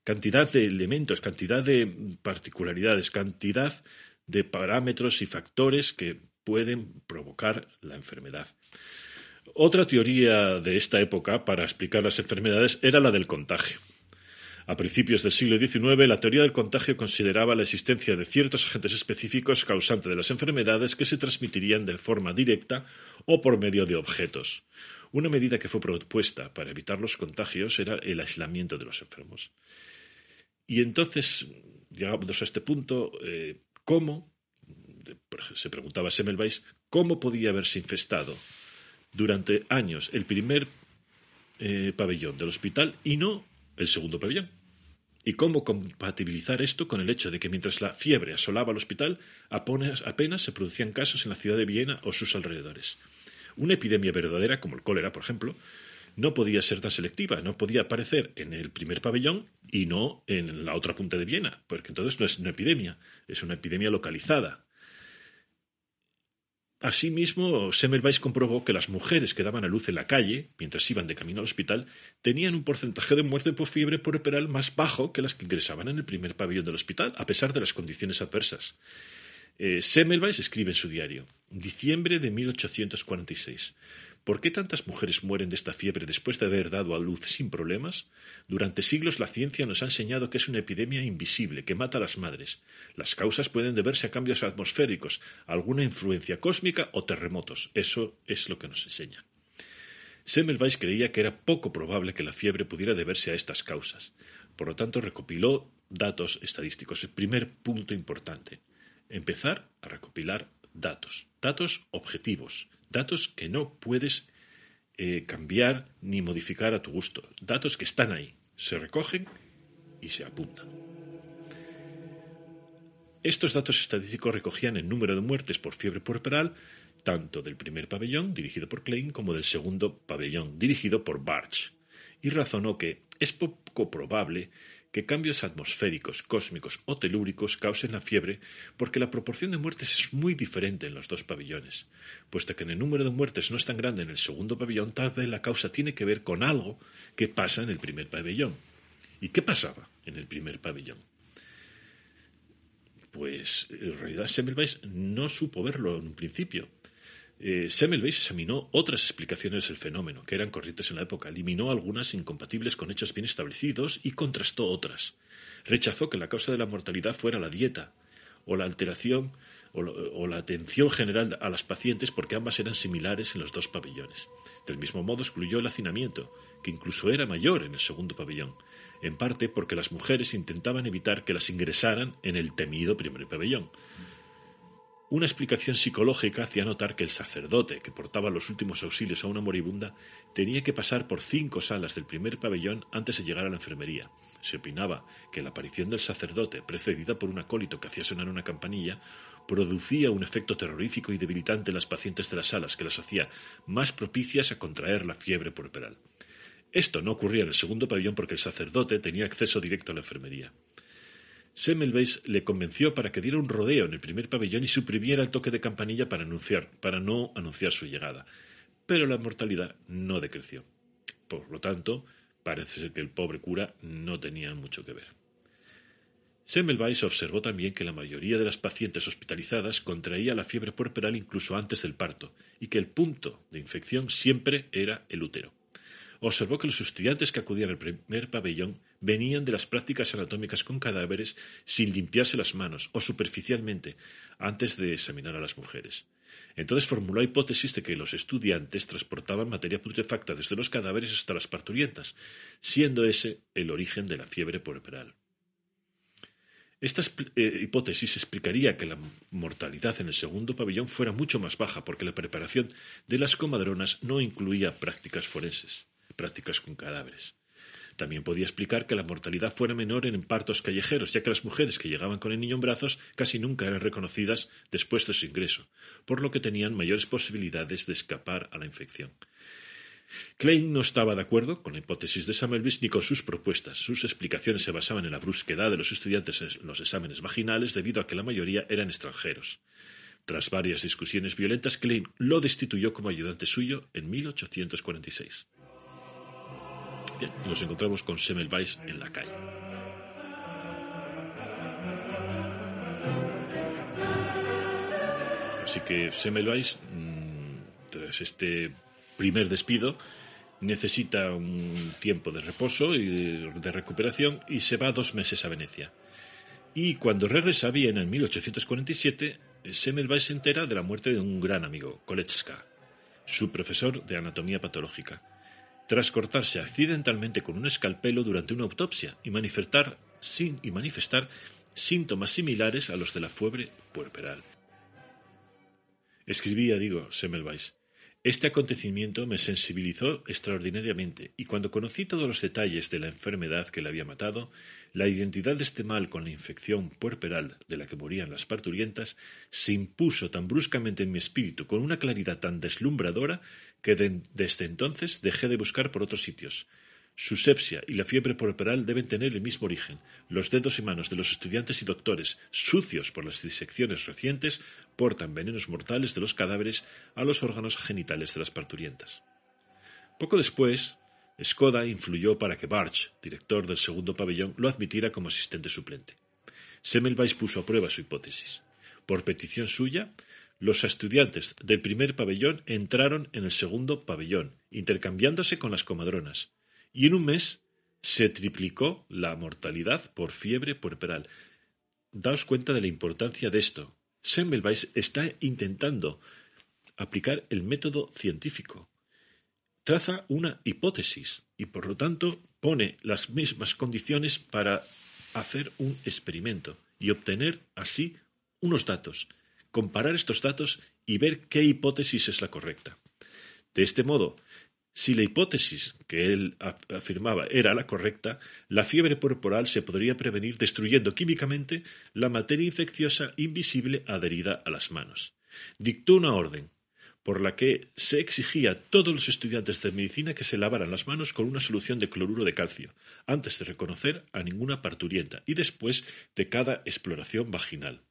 cantidad de elementos, cantidad de particularidades, cantidad de parámetros y factores que pueden provocar la enfermedad. Otra teoría de esta época para explicar las enfermedades era la del contagio. A principios del siglo XIX, la teoría del contagio consideraba la existencia de ciertos agentes específicos causantes de las enfermedades que se transmitirían de forma directa o por medio de objetos. Una medida que fue propuesta para evitar los contagios era el aislamiento de los enfermos. Y entonces, llegamos a este punto, eh, ¿cómo, se preguntaba Semmelweis, cómo podía haberse infestado durante años el primer eh, pabellón del hospital y no el segundo pabellón. ¿Y cómo compatibilizar esto con el hecho de que mientras la fiebre asolaba el hospital, apenas, se producían casos en la ciudad de Viena o sus alrededores? Una epidemia verdadera, como el cólera, por ejemplo, no podía ser tan selectiva, no podía aparecer en el primer pabellón y no en la otra punta de Viena, porque entonces no es una epidemia, es una epidemia localizada. Asimismo, Semmelweis comprobó que las mujeres que daban a luz en la calle, mientras iban de camino al hospital, tenían un porcentaje de muerte por fiebre puerperal más bajo que las que ingresaban en el primer pabellón del hospital, a pesar de las condiciones adversas. Eh, Semmelweis escribe en su diario, diciembre de 1846. ¿Por qué tantas mujeres mueren de esta fiebre después de haber dado a luz sin problemas? Durante siglos la ciencia nos ha enseñado que es una epidemia invisible que mata a las madres. Las causas pueden deberse a cambios atmosféricos, alguna influencia cósmica o terremotos. Eso es lo que nos enseña. Semmelweis creía que era poco probable que la fiebre pudiera deberse a estas causas. Por lo tanto, recopiló datos estadísticos. El primer punto importante. Empezar a recopilar datos. Datos objetivos datos que no puedes eh, cambiar ni modificar a tu gusto, datos que están ahí, se recogen y se apuntan. Estos datos estadísticos recogían el número de muertes por fiebre puerperal tanto del primer pabellón, dirigido por Klein, como del segundo pabellón, dirigido por Barch, y razonó que es poco probable que cambios atmosféricos, cósmicos o telúricos causen la fiebre porque la proporción de muertes es muy diferente en los dos pabellones, puesto que en el número de muertes no es tan grande en el segundo pabellón, tal vez la causa tiene que ver con algo que pasa en el primer pabellón. ¿Y qué pasaba en el primer pabellón? Pues en realidad Semmelweis no supo verlo en un principio, eh, Semmelweis examinó otras explicaciones del fenómeno, que eran corrientes en la época, eliminó algunas incompatibles con hechos bien establecidos y contrastó otras. Rechazó que la causa de la mortalidad fuera la dieta, o la alteración o, la atención general a las pacientes porque ambas eran similares en los dos pabellones. Del mismo modo excluyó el hacinamiento, que incluso era mayor en el segundo pabellón, en parte porque las mujeres intentaban evitar que las ingresaran en el temido primer pabellón. Una explicación psicológica hacía notar que el sacerdote que portaba los últimos auxilios a una moribunda tenía que pasar por cinco salas del primer pabellón antes de llegar a la enfermería. Se opinaba que la aparición del sacerdote, precedida por un acólito que hacía sonar una campanilla, producía un efecto terrorífico y debilitante en las pacientes de las salas que las hacía más propicias a contraer la fiebre puerperal. Esto no ocurría en el segundo pabellón porque el sacerdote tenía acceso directo a la enfermería. Semmelweis le convenció para que diera un rodeo en el primer pabellón y suprimiera el toque de campanilla para, anunciar, para no anunciar su llegada. Pero la mortalidad no decreció. Por lo tanto, parece ser que el pobre cura no tenía mucho que ver. Semmelweis observó también que la mayoría de las pacientes hospitalizadas contraía la fiebre puerperal incluso antes del parto y que el punto de infección siempre era el útero observó que los estudiantes que acudían al primer pabellón venían de las prácticas anatómicas con cadáveres sin limpiarse las manos o superficialmente antes de examinar a las mujeres. Entonces formuló la hipótesis de que los estudiantes transportaban materia putrefacta desde los cadáveres hasta las parturientas, siendo ese el origen de la fiebre puerperal. Esta eh, hipótesis explicaría que la mortalidad en el segundo pabellón fuera mucho más baja porque la preparación de las comadronas no incluía prácticas forenses prácticas con cadáveres. También podía explicar que la mortalidad fuera menor en partos callejeros, ya que las mujeres que llegaban con el niño en brazos casi nunca eran reconocidas después de su ingreso, por lo que tenían mayores posibilidades de escapar a la infección. Klein no estaba de acuerdo con la hipótesis de Sammelbis ni con sus propuestas. Sus explicaciones se basaban en la brusquedad de los estudiantes en los exámenes vaginales debido a que la mayoría eran extranjeros. Tras varias discusiones violentas, Klein lo destituyó como ayudante suyo en 1846 y nos encontramos con Semmelweis en la calle. Así que Semmelweis, mm, tras este primer despido, necesita un tiempo de reposo y de recuperación y se va dos meses a Venecia. Y cuando regresa a Viena en 1847, Semmelweis se entera de la muerte de un gran amigo, Kolecka, su profesor de anatomía patológica tras cortarse accidentalmente con un escalpelo durante una autopsia y manifestar, y manifestar síntomas similares a los de la fiebre puerperal. Escribía, digo, Semmelweis, este acontecimiento me sensibilizó extraordinariamente y cuando conocí todos los detalles de la enfermedad que le había matado, la identidad de este mal con la infección puerperal de la que morían las parturientas se impuso tan bruscamente en mi espíritu con una claridad tan deslumbradora que desde entonces dejé de buscar por otros sitios. Su sepsia y la fiebre puerperal deben tener el mismo origen. Los dedos y manos de los estudiantes y doctores, sucios por las disecciones recientes, portan venenos mortales de los cadáveres a los órganos genitales de las parturientas. Poco después, Skoda influyó para que Barch, director del segundo pabellón, lo admitiera como asistente suplente. Semmelweis puso a prueba su hipótesis. Por petición suya, los estudiantes del primer pabellón entraron en el segundo pabellón, intercambiándose con las comadronas, y en un mes se triplicó la mortalidad por fiebre puerperal. Daos cuenta de la importancia de esto. Semmelweis está intentando aplicar el método científico. Traza una hipótesis y por lo tanto pone las mismas condiciones para hacer un experimento y obtener así unos datos, comparar estos datos y ver qué hipótesis es la correcta. De este modo, si la hipótesis que él afirmaba era la correcta, la fiebre corporal se podría prevenir destruyendo químicamente la materia infecciosa invisible adherida a las manos. Dictó una orden por la que se exigía a todos los estudiantes de medicina que se lavaran las manos con una solución de cloruro de calcio, antes de reconocer a ninguna parturienta y después de cada exploración vaginal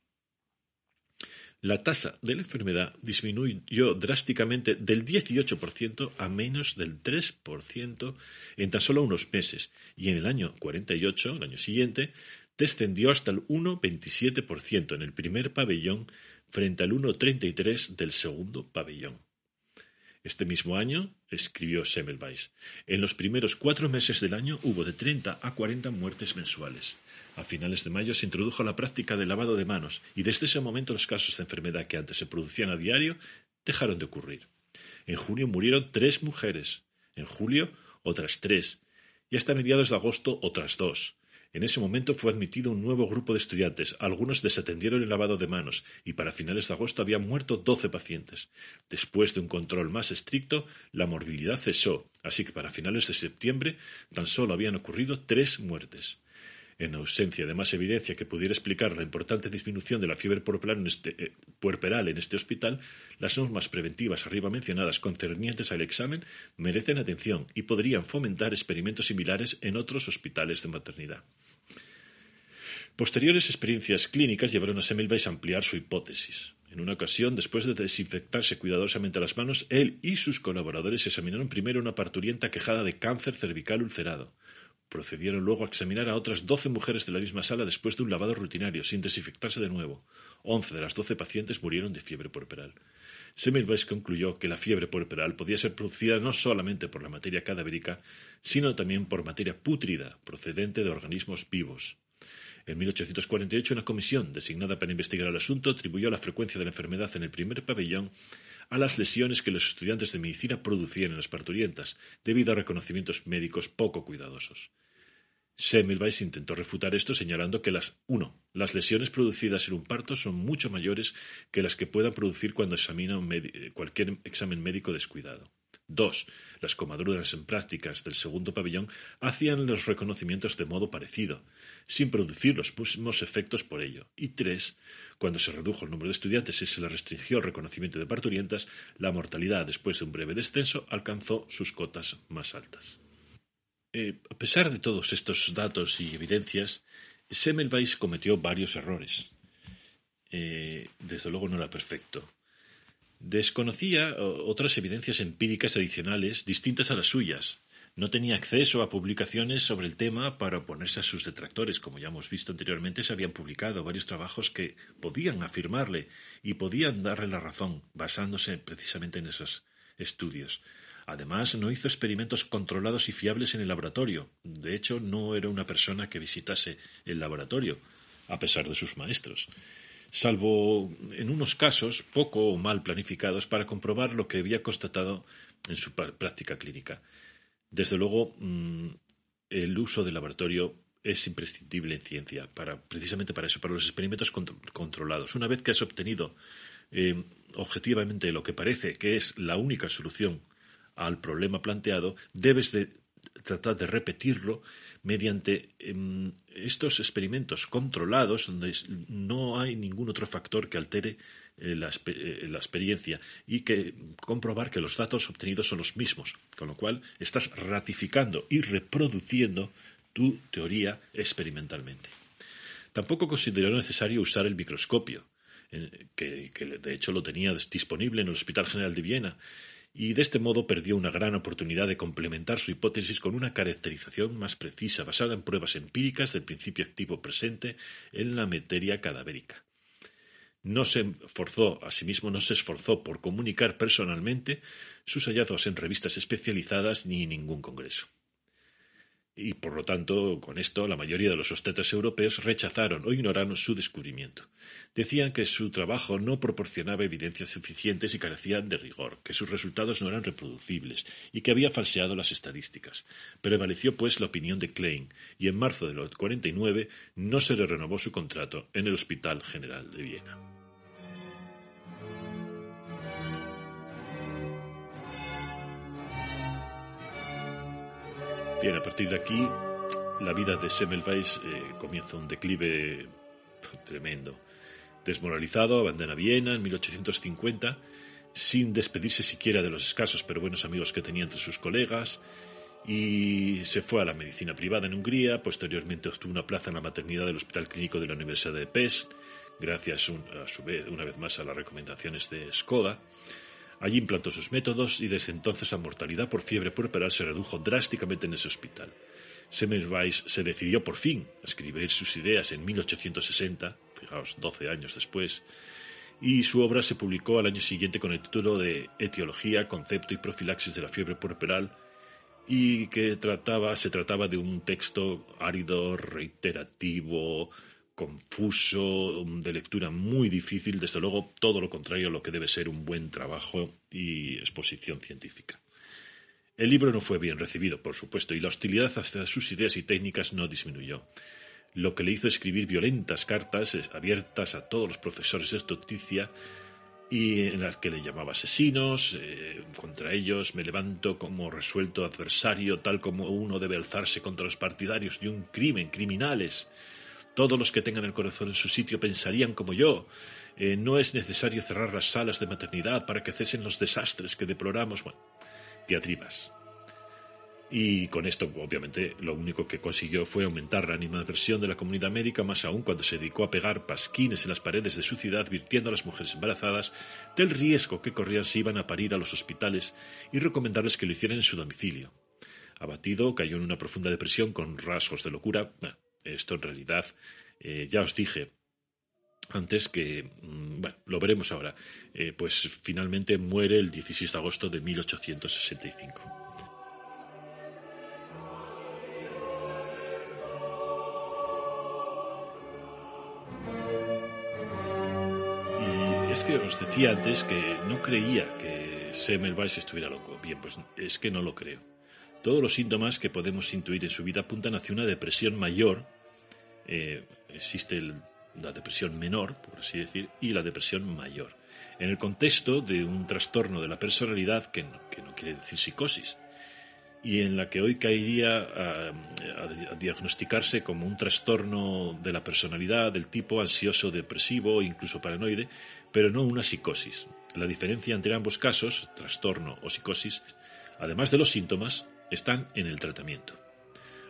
la tasa de la enfermedad disminuyó drásticamente del 18% a menos del 3% en tan solo unos meses y en el año 48, el año siguiente, descendió hasta el 1,27% en el primer pabellón frente al 1,33% del segundo pabellón. Este mismo año, escribió Semmelweis, en los primeros cuatro meses del año hubo de 30 a 40 muertes mensuales. A finales de mayo se introdujo la práctica del lavado de manos y desde ese momento los casos de enfermedad que antes se producían a diario dejaron de ocurrir. En junio murieron tres mujeres, en julio otras tres y hasta mediados de agosto otras dos. En ese momento fue admitido un nuevo grupo de estudiantes, algunos desatendieron el lavado de manos y para finales de agosto habían muerto doce pacientes. Después de un control más estricto, la morbilidad cesó, así que para finales de septiembre tan solo habían ocurrido tres muertes en ausencia de más evidencia que pudiera explicar la importante disminución de la fiebre puerperal en este, eh, puerperal en este hospital, las normas preventivas arriba mencionadas concernientes al examen merecen atención y podrían fomentar experimentos similares en otros hospitales de maternidad. Posteriores experiencias clínicas llevaron a Semmelweis a ampliar su hipótesis. En una ocasión, después de desinfectarse cuidadosamente las manos, él y sus colaboradores examinaron primero una parturienta quejada de cáncer cervical ulcerado. Procedieron luego a examinar a otras doce mujeres de la misma sala después de un lavado rutinario, sin desinfectarse de nuevo. Once de las doce pacientes murieron de fiebre puerperal. Semmelweis concluyó que la fiebre puerperal podía ser producida no solamente por la materia cadavérica, sino también por materia pútrida, procedente de organismos vivos. En 1848, una comisión designada para investigar el asunto atribuyó la frecuencia de la enfermedad en el primer pabellón a las lesiones que los estudiantes de medicina producían en las parturientas, debido a reconocimientos médicos poco cuidadosos. Semmelweis intentó refutar esto señalando que las uno, las lesiones producidas en un parto son mucho mayores que las que puedan producir cuando examina cualquier examen médico descuidado. Dos, las comadruras en prácticas del segundo pabellón hacían los reconocimientos de modo parecido, sin producir los mismos efectos por ello. Y tres, cuando se redujo el número de estudiantes y se le restringió el reconocimiento de parturientas, la mortalidad, después de un breve descenso, alcanzó sus cotas más altas. Eh, a pesar de todos estos datos y evidencias, Semmelweis cometió varios errores. Eh, desde luego no era perfecto. Desconocía otras evidencias empíricas adicionales distintas a las suyas. No tenía acceso a publicaciones sobre el tema para oponerse a sus detractores. Como ya hemos visto anteriormente, se habían publicado varios trabajos que podían afirmarle y podían darle la razón, basándose precisamente en esos estudios. Además, no hizo experimentos controlados y fiables en el laboratorio. De hecho, no era una persona que visitase el laboratorio, a pesar de sus maestros, salvo en unos casos poco o mal planificados para comprobar lo que había constatado en su práctica clínica. Desde luego, mm, el uso del laboratorio es imprescindible en ciencia, para, precisamente para eso, para los experimentos controlados. Una vez que has obtenido eh, objetivamente lo que parece que es la única solución al problema planteado, debes de tratar de repetirlo, mediante em, estos experimentos controlados, donde no hay ningún otro factor que altere eh, la, eh, la, experiencia y que comprobar que los datos obtenidos son los mismos, con lo cual estás ratificando y reproduciendo tu teoría experimentalmente. Tampoco consideró necesario usar el microscopio, que, que de hecho lo tenía disponible en el Hospital General de Viena, y de este modo perdió una gran oportunidad de complementar su hipótesis con una caracterización más precisa basada en pruebas empíricas del principio activo presente en la materia cadavérica. No se esforzó, asimismo, no se esforzó por comunicar personalmente sus hallazgos en revistas especializadas ni en ningún congreso y por lo tanto, con esto, la mayoría de los obstetras europeos rechazaron o ignoraron su descubrimiento. Decían que su trabajo no proporcionaba evidencias suficientes y carecían de rigor, que sus resultados no eran reproducibles y que había falseado las estadísticas. Prevaleció, pues, la opinión de Klein y en marzo de 1949 no se le renovó su contrato en el Hospital General de Viena. Bien, a partir de aquí, la vida de Semmelweis eh, comienza un declive tremendo. Desmoralizado, abandona Viena en 1850, sin despedirse siquiera de los escasos pero buenos amigos que tenía entre sus colegas, y se fue a la medicina privada en Hungría. Posteriormente obtuvo una plaza en la maternidad del Hospital Clínico de la Universidad de Pest, gracias a su vez, una vez más a las recomendaciones de Skoda. Allí implantó sus métodos y desde entonces la mortalidad por fiebre puerperal se redujo drásticamente en ese hospital. Semmelweis se decidió por fin a escribir sus ideas en 1860, fijaos, 12 años después, y su obra se publicó al año siguiente con el título de Etiología, Concepto y Profilaxis de la Fiebre Puerperal, y que trataba, se trataba de un texto árido, reiterativo, confuso, de lectura muy difícil, desde luego todo lo contrario a lo que debe ser un buen trabajo y exposición científica. El libro no fue bien recibido, por supuesto, y la hostilidad hacia sus ideas y técnicas no disminuyó, lo que le hizo escribir violentas cartas abiertas a todos los profesores de noticia y en las que le llamaba asesinos, eh, contra ellos me levanto como resuelto adversario, tal como uno debe alzarse contra los partidarios de un crimen, criminales. Todos los que tengan el corazón en su sitio pensarían como yo. Eh, no es necesario cerrar las salas de maternidad para que cesen los desastres que deploramos. Bueno, diatribas. Y con esto, obviamente, lo único que consiguió fue aumentar la animadversión de la comunidad médica, más aún cuando se dedicó a pegar pasquines en las paredes de su ciudad, advirtiendo a las mujeres embarazadas del riesgo que corrían si iban a parir a los hospitales y recomendarles que lo hicieran en su domicilio. Abatido, cayó en una profunda depresión con rasgos de locura. Esto en realidad, eh, ya os dije antes que, mm, bueno, lo veremos ahora, eh, pues finalmente muere el 16 de agosto de 1865. Y es que os decía antes que no creía que Semmelweis estuviera loco. Bien, pues es que no lo creo. Todos los síntomas que podemos intuir en su vida apuntan hacia una depresión mayor. Eh, existe la depresión menor, por así decir, y la depresión mayor. En el contexto de un trastorno de la personalidad que no, quiere decir psicosis, y en la que hoy caería a, diagnosticarse como un trastorno de la personalidad del tipo ansioso, depresivo incluso paranoide, pero no una psicosis. La diferencia entre ambos casos, trastorno o psicosis, además de los síntomas, están en el tratamiento.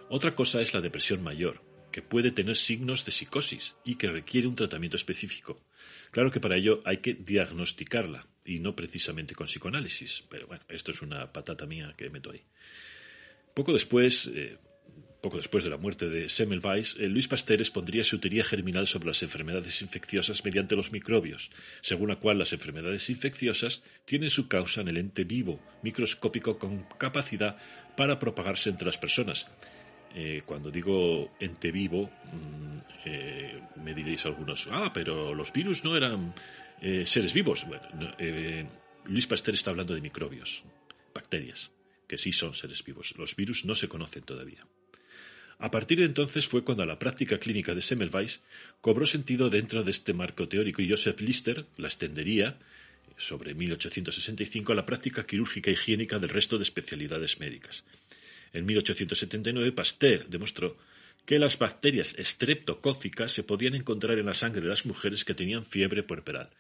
Otra cosa es la depresión mayor, que puede tener signos de psicosis y que requiere un tratamiento específico. Claro que para ello hay que diagnosticarla y no precisamente con psicoanálisis, pero bueno, esto es una patata mía que meto ahí. Poco después, eh, poco después de la muerte de Semmelweis, eh, Luis Pasteur expondría su teoría germinal sobre las enfermedades infecciosas mediante los microbios, según la cual las enfermedades infecciosas tienen su causa en el ente vivo, microscópico con capacidad para propagarse entre las personas. Eh, cuando digo ente vivo, mm, eh, me diréis algunos, ah, pero los virus no eran seres vivos. Bueno, Luis Pasteur está hablando de microbios, bacterias, que sí son seres vivos. Los virus no se conocen todavía. A partir de entonces fue cuando la práctica clínica de Semmelweis cobró sentido dentro de este marco teórico y Joseph Lister la extendería sobre 1865 a la práctica quirúrgica higiénica del resto de especialidades médicas. En 1879, Pasteur demostró que las bacterias estreptocócicas se podían encontrar en la sangre de las mujeres que tenían fiebre puerperal.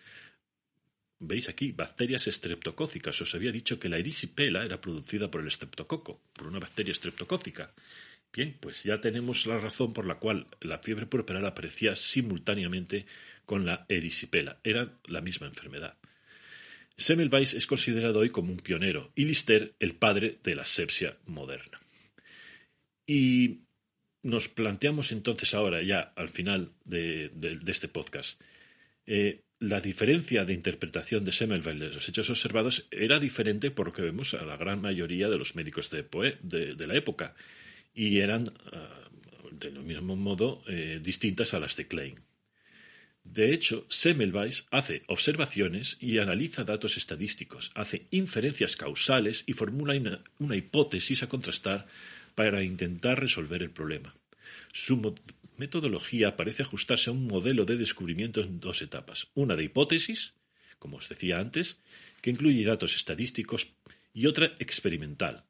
Veis aquí, bacterias estreptocócicas. Os había dicho que la erisipela era producida por el estreptococo, por una bacteria estreptocócica. Bien, pues ya tenemos la razón por la cual la fiebre puerperal aparecía simultáneamente con la erisipela. Era la misma enfermedad. Semmelweis es considerado hoy como un pionero y Lister el padre de la sepsia moderna. Y nos planteamos entonces ahora, ya al final de, este podcast, eh, la diferencia de interpretación de Semmelweis de los hechos observados era diferente por lo que vemos a la gran mayoría de los médicos de, la época y eran, ah, del mismo modo, eh, distintas a las de Klein. De hecho, Semmelweis hace observaciones y analiza datos estadísticos, hace inferencias causales y formula una, hipótesis a contrastar para intentar resolver el problema. Su metodología parece ajustarse a un modelo de descubrimiento en dos etapas. Una de hipótesis, como os decía antes, que incluye datos estadísticos, y otra experimental,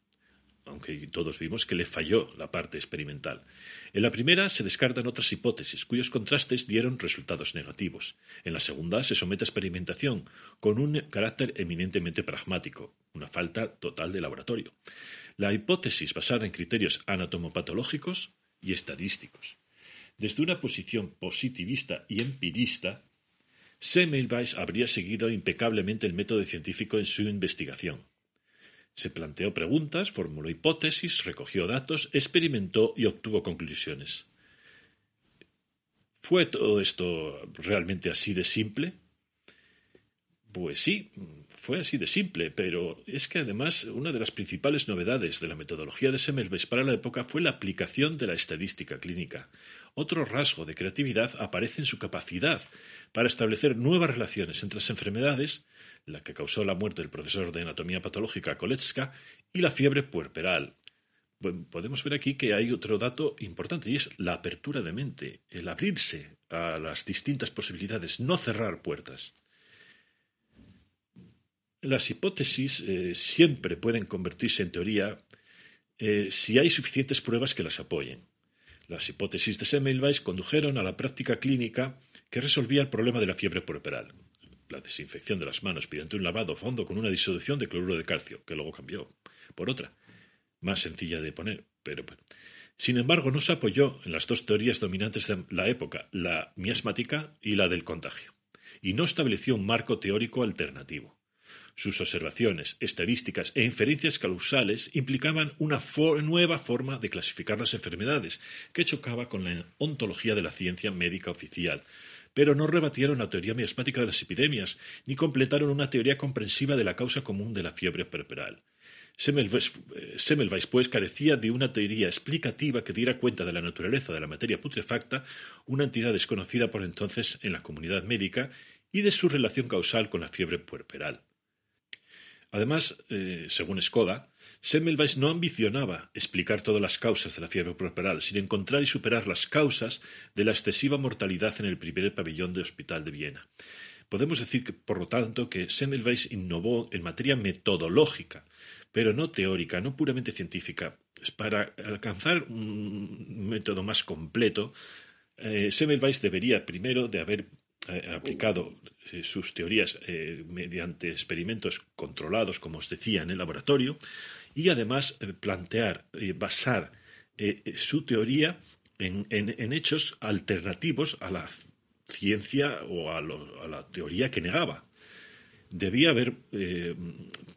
aunque todos vimos que le falló la parte experimental. En la primera se descartan otras hipótesis, cuyos contrastes dieron resultados negativos. En la segunda se somete a experimentación, con un carácter eminentemente pragmático, una falta total de laboratorio. La hipótesis basada en criterios anatomopatológicos y estadísticos. Desde una posición positivista y empirista, Semmelweis habría seguido impecablemente el método científico en su investigación. Se planteó preguntas, formuló hipótesis, recogió datos, experimentó y obtuvo conclusiones. ¿Fue todo esto realmente así de simple? Pues sí, fue así de simple, pero es que además una de las principales novedades de la metodología de Semmelweis para la época fue la aplicación de la estadística clínica. Otro rasgo de creatividad aparece en su capacidad para establecer nuevas relaciones entre las enfermedades la que causó la muerte del profesor de anatomía patológica Koletska, y la fiebre puerperal. podemos ver aquí que hay otro dato importante y es la apertura de mente, el abrirse a las distintas posibilidades, no cerrar puertas. Las hipótesis eh, siempre pueden convertirse en teoría eh, si hay suficientes pruebas que las apoyen. Las hipótesis de Semmelweis condujeron a la práctica clínica que resolvía el problema de la fiebre puerperal la desinfección de las manos mediante un lavado fondo con una disolución de cloruro de calcio, que luego cambió por otra, más sencilla de poner, pero bueno. Sin embargo, no se apoyó en las dos teorías dominantes de la época, la miasmática y la del contagio, y no estableció un marco teórico alternativo. Sus observaciones, estadísticas e inferencias causales implicaban una nueva forma de clasificar las enfermedades, que chocaba con la ontología de la ciencia médica oficial, pero no rebatieron la teoría miasmática de las epidemias, ni completaron una teoría comprensiva de la causa común de la fiebre puerperal. Semmelweis, pues, carecía de una teoría explicativa que diera cuenta de la naturaleza de la materia putrefacta, una entidad desconocida por entonces en la comunidad médica, y de su relación causal con la fiebre puerperal. Además, eh, según Skoda, Semmelweis no ambicionaba explicar todas las causas de la fiebre puerperal, sino encontrar y superar las causas de la excesiva mortalidad en el primer pabellón de hospital de Viena. Podemos decir, que, por lo tanto, que Semmelweis innovó en materia metodológica, pero no teórica, no puramente científica. Para alcanzar un método más completo, eh, Semmelweis debería primero de haber eh, aplicado eh, sus teorías eh, mediante experimentos controlados, como os decía, en el laboratorio, y además plantear, basar su teoría en, hechos alternativos a la ciencia o a, la teoría que negaba. Debía haber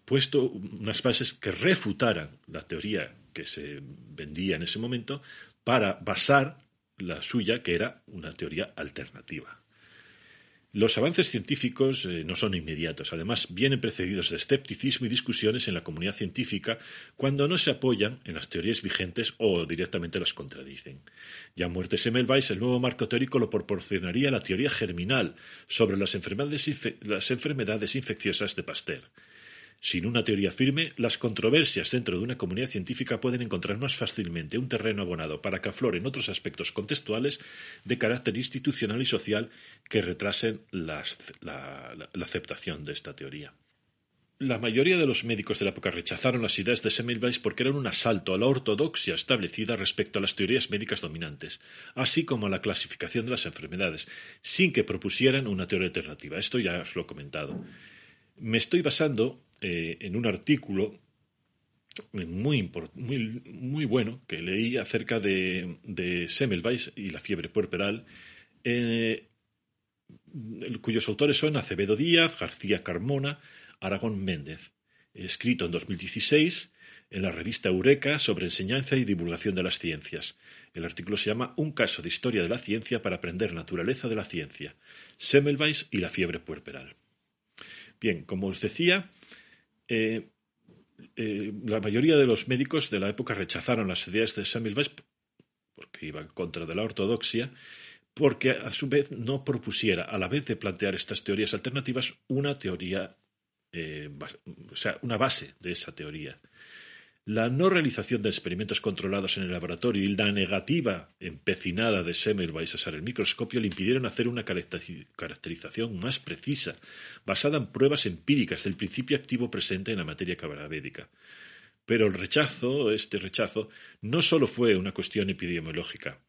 puesto unas bases que refutaran la teoría que se vendía en ese momento para basar la suya, que era una teoría alternativa. Los avances científicos eh, no son inmediatos, además vienen precedidos de escepticismo y discusiones en la comunidad científica cuando no se apoyan en las teorías vigentes o directamente las contradicen. Ya muerte Semmelweis, el nuevo marco teórico lo proporcionaría la teoría germinal sobre las enfermedades, las enfermedades infecciosas de Pasteur. Sin una teoría firme, las controversias dentro de una comunidad científica pueden encontrar más fácilmente un terreno abonado para que afloren otros aspectos contextuales de carácter institucional y social que retrasen la, aceptación de esta teoría. la mayoría de los médicos de la época rechazaron las ideas de Semmelweis porque eran un asalto a la ortodoxia establecida respecto a las teorías médicas dominantes, así como a la clasificación de las enfermedades, sin que propusieran una teoría alternativa. Esto ya os lo he comentado. Me estoy basando eh, en un artículo muy, muy, bueno que leí acerca de, de Semmelweis y la fiebre puerperal, eh, cuyos autores son Acevedo Díaz, García Carmona, Aragón Méndez, escrito en 2016 en la revista Eureka sobre enseñanza y divulgación de las ciencias. El artículo se llama Un caso de historia de la ciencia para aprender naturaleza de la ciencia, Semmelweis y la fiebre puerperal. Bien, como os decía, eh, eh, la mayoría de los médicos de la época rechazaron las ideas de Semmelweis porque iban contra de la ortodoxia, porque a su vez no propusiera, a la vez de plantear estas teorías alternativas, una teoría eh, o sea, una base de esa teoría. La no realización de experimentos controlados en el laboratorio y la negativa empecinada de Semmelweis a usar el microscopio le impidieron hacer una caracterización más precisa, basada en pruebas empíricas del principio activo presente en la materia cabalabédica. Pero el rechazo, este rechazo, no solo fue una cuestión epidemiológica,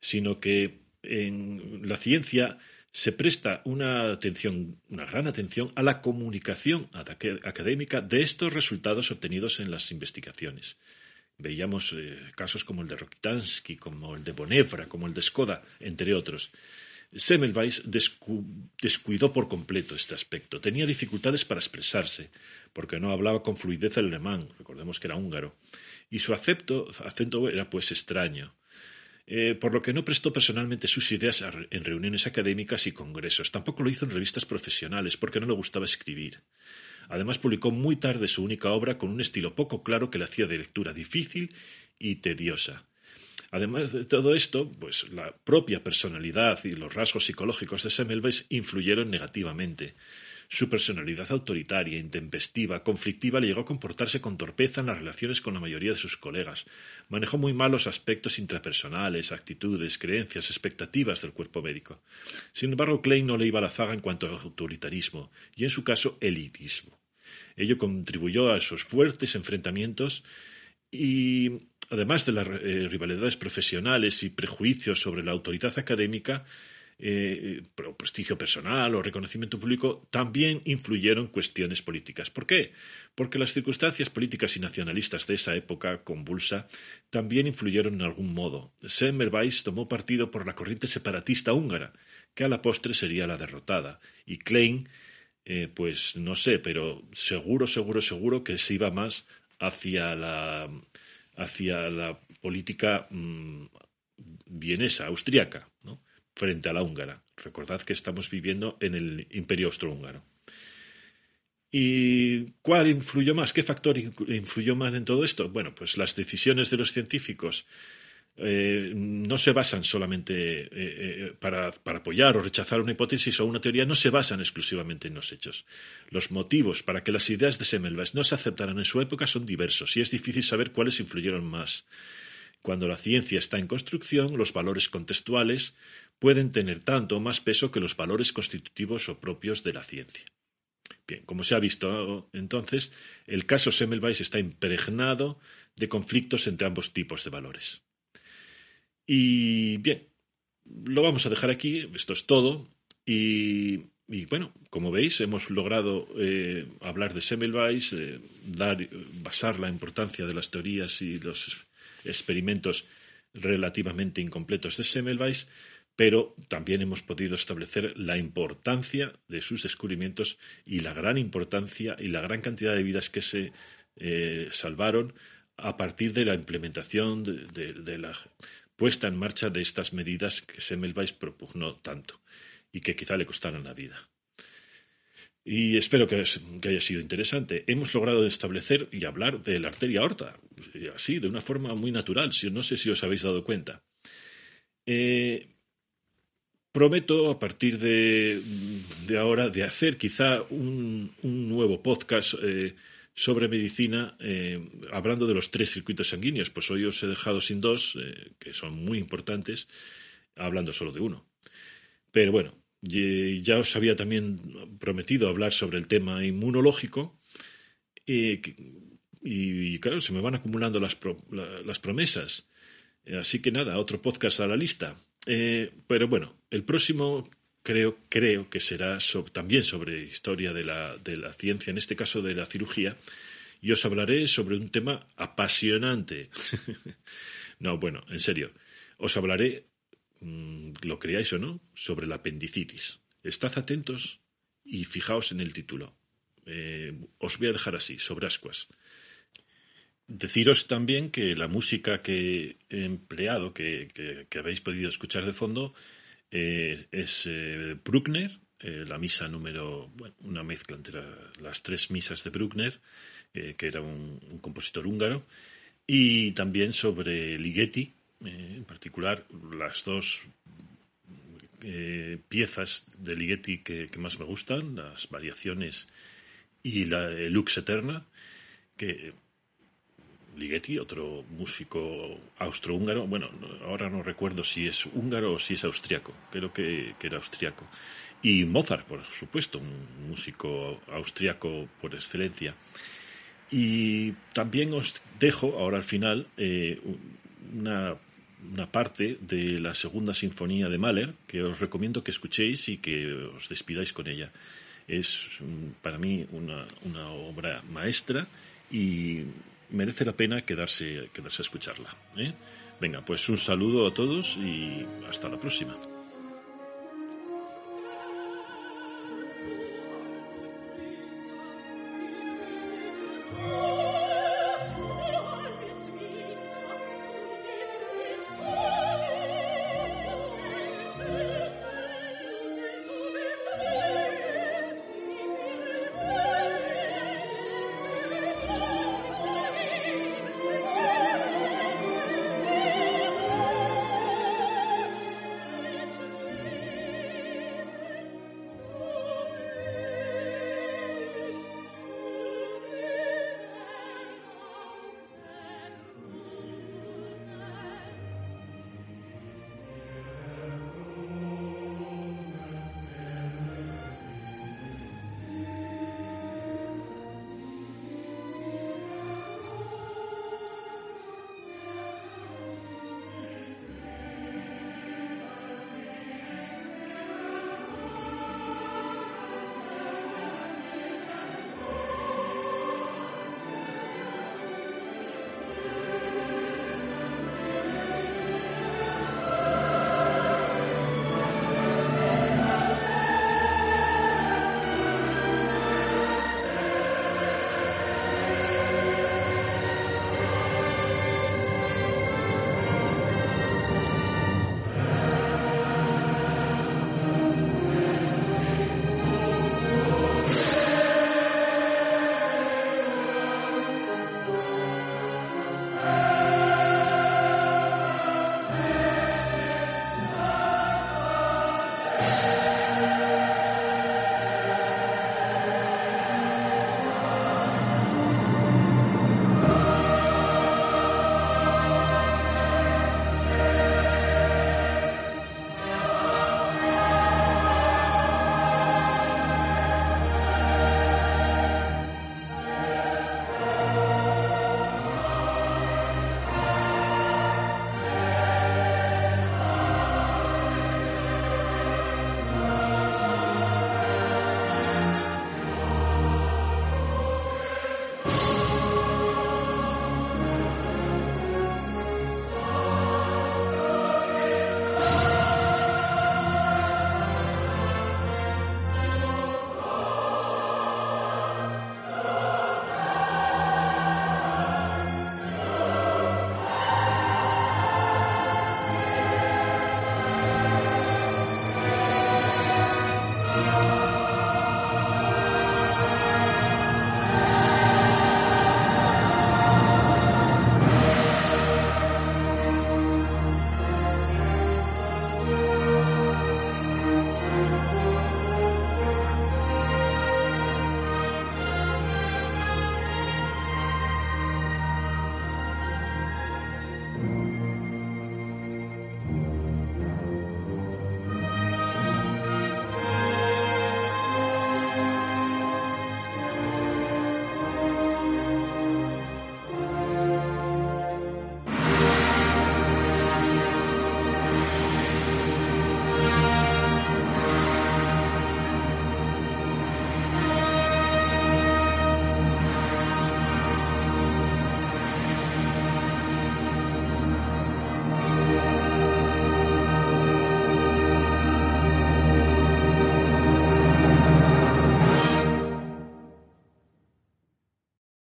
sino que en la ciencia se presta una atención, una gran atención a la comunicación académica de estos resultados obtenidos en las investigaciones. Veíamos eh, casos como el de Rokitansky, como el de Bonevra, como el de Skoda, entre otros. Semmelweis descuidó por completo este aspecto. Tenía dificultades para expresarse, porque no hablaba con fluidez el alemán, recordemos que era húngaro, y su acento era pues extraño. Eh, por lo que no prestó personalmente sus ideas en reuniones académicas y congresos. Tampoco lo hizo en revistas profesionales, porque no le gustaba escribir. Además, publicó muy tarde su única obra con un estilo poco claro que le hacía de lectura difícil y tediosa. Además de todo esto, pues la propia personalidad y los rasgos psicológicos de Semmelweis influyeron negativamente. Su personalidad autoritaria, intempestiva, conflictiva le llegó a comportarse con torpeza en las relaciones con la mayoría de sus colegas. Manejó muy mal los aspectos intrapersonales, actitudes, creencias, expectativas del cuerpo médico. Sin embargo, Klein no le iba a la zaga en cuanto a autoritarismo y, en su caso, elitismo. Ello contribuyó a esos fuertes enfrentamientos y, además de las eh, rivalidades profesionales y prejuicios sobre la autoridad académica, eh, prestigio personal o reconocimiento público, también influyeron cuestiones políticas. ¿Por qué? Porque las circunstancias políticas y nacionalistas de esa época convulsa también influyeron en algún modo. Semmelweis tomó partido por la corriente separatista húngara, que a la postre sería la derrotada, y Klein, eh, pues no sé, pero seguro, seguro, seguro que se iba más hacia la, hacia la política mm, vienesa, austriaca, ¿no? Frente a la húngara. Recordad que estamos viviendo en el imperio austrohúngaro. ¿Y cuál influyó más? ¿Qué factor influyó más en todo esto? Bueno, pues las decisiones de los científicos eh, no se basan solamente eh, eh, para, para, apoyar o rechazar una hipótesis o una teoría, no se basan exclusivamente en los hechos. Los motivos para que las ideas de Semmelweis no se aceptaran en su época son diversos y es difícil saber cuáles influyeron más. Cuando la ciencia está en construcción, los valores contextuales pueden tener tanto o más peso que los valores constitutivos o propios de la ciencia. Bien, como se ha visto entonces, el caso Semmelweis está impregnado de conflictos entre ambos tipos de valores. Y bien, lo vamos a dejar aquí, esto es todo. Y, bueno, como veis, hemos logrado eh, hablar de Semmelweis, eh, dar, basar la importancia de las teorías y los experimentos relativamente incompletos de Semmelweis pero también hemos podido establecer la importancia de sus descubrimientos y la gran importancia y la gran cantidad de vidas que se eh, salvaron a partir de la implementación de, la puesta en marcha de estas medidas que Semmelweis propugnó tanto y que quizá le costaran la vida. Y espero que, haya sido interesante. Hemos logrado establecer y hablar de la arteria aorta, así, de una forma muy natural. No sé si os habéis dado cuenta. Eh, Prometo a partir de, ahora de hacer quizá un, nuevo podcast eh, sobre medicina eh, hablando de los tres circuitos sanguíneos. Pues hoy os he dejado sin dos, eh, que son muy importantes, hablando solo de uno. Pero bueno, ya os había también prometido hablar sobre el tema inmunológico Eh, y, claro, se me van acumulando las, las promesas. Eh, así que nada, otro podcast a la lista. Eh, pero bueno, el próximo creo, creo que será también sobre historia de la, de la ciencia, en este caso de la cirugía, y os hablaré sobre un tema apasionante. no, bueno, en serio, os hablaré, mm, lo creáis o no, sobre la apendicitis. Estad atentos y fijaos en el título. Eh, os voy a dejar así, sobre ascuas. Deciros también que la música que he empleado, que, habéis podido escuchar de fondo, eh, es eh, Bruckner, la misa número, bueno, una mezcla entre las tres misas de Bruckner, que era un, compositor húngaro, y también sobre Ligeti, en particular las dos piezas de Ligeti que, más me gustan, las variaciones y la Lux Eterna, que Ligeti, otro músico austrohúngaro, bueno, ahora no recuerdo si es húngaro o si es austriaco, creo que, era austriaco. Y Mozart, por supuesto, un músico austriaco por excelencia. Y también os dejo ahora al final eh, una, una, parte de la segunda sinfonía de Mahler que os recomiendo que escuchéis y que os despidáis con ella. Es para mí una, una obra maestra y merece la pena quedarse, quedarse a escucharla. ¿eh? Venga, pues un saludo a todos y hasta la próxima.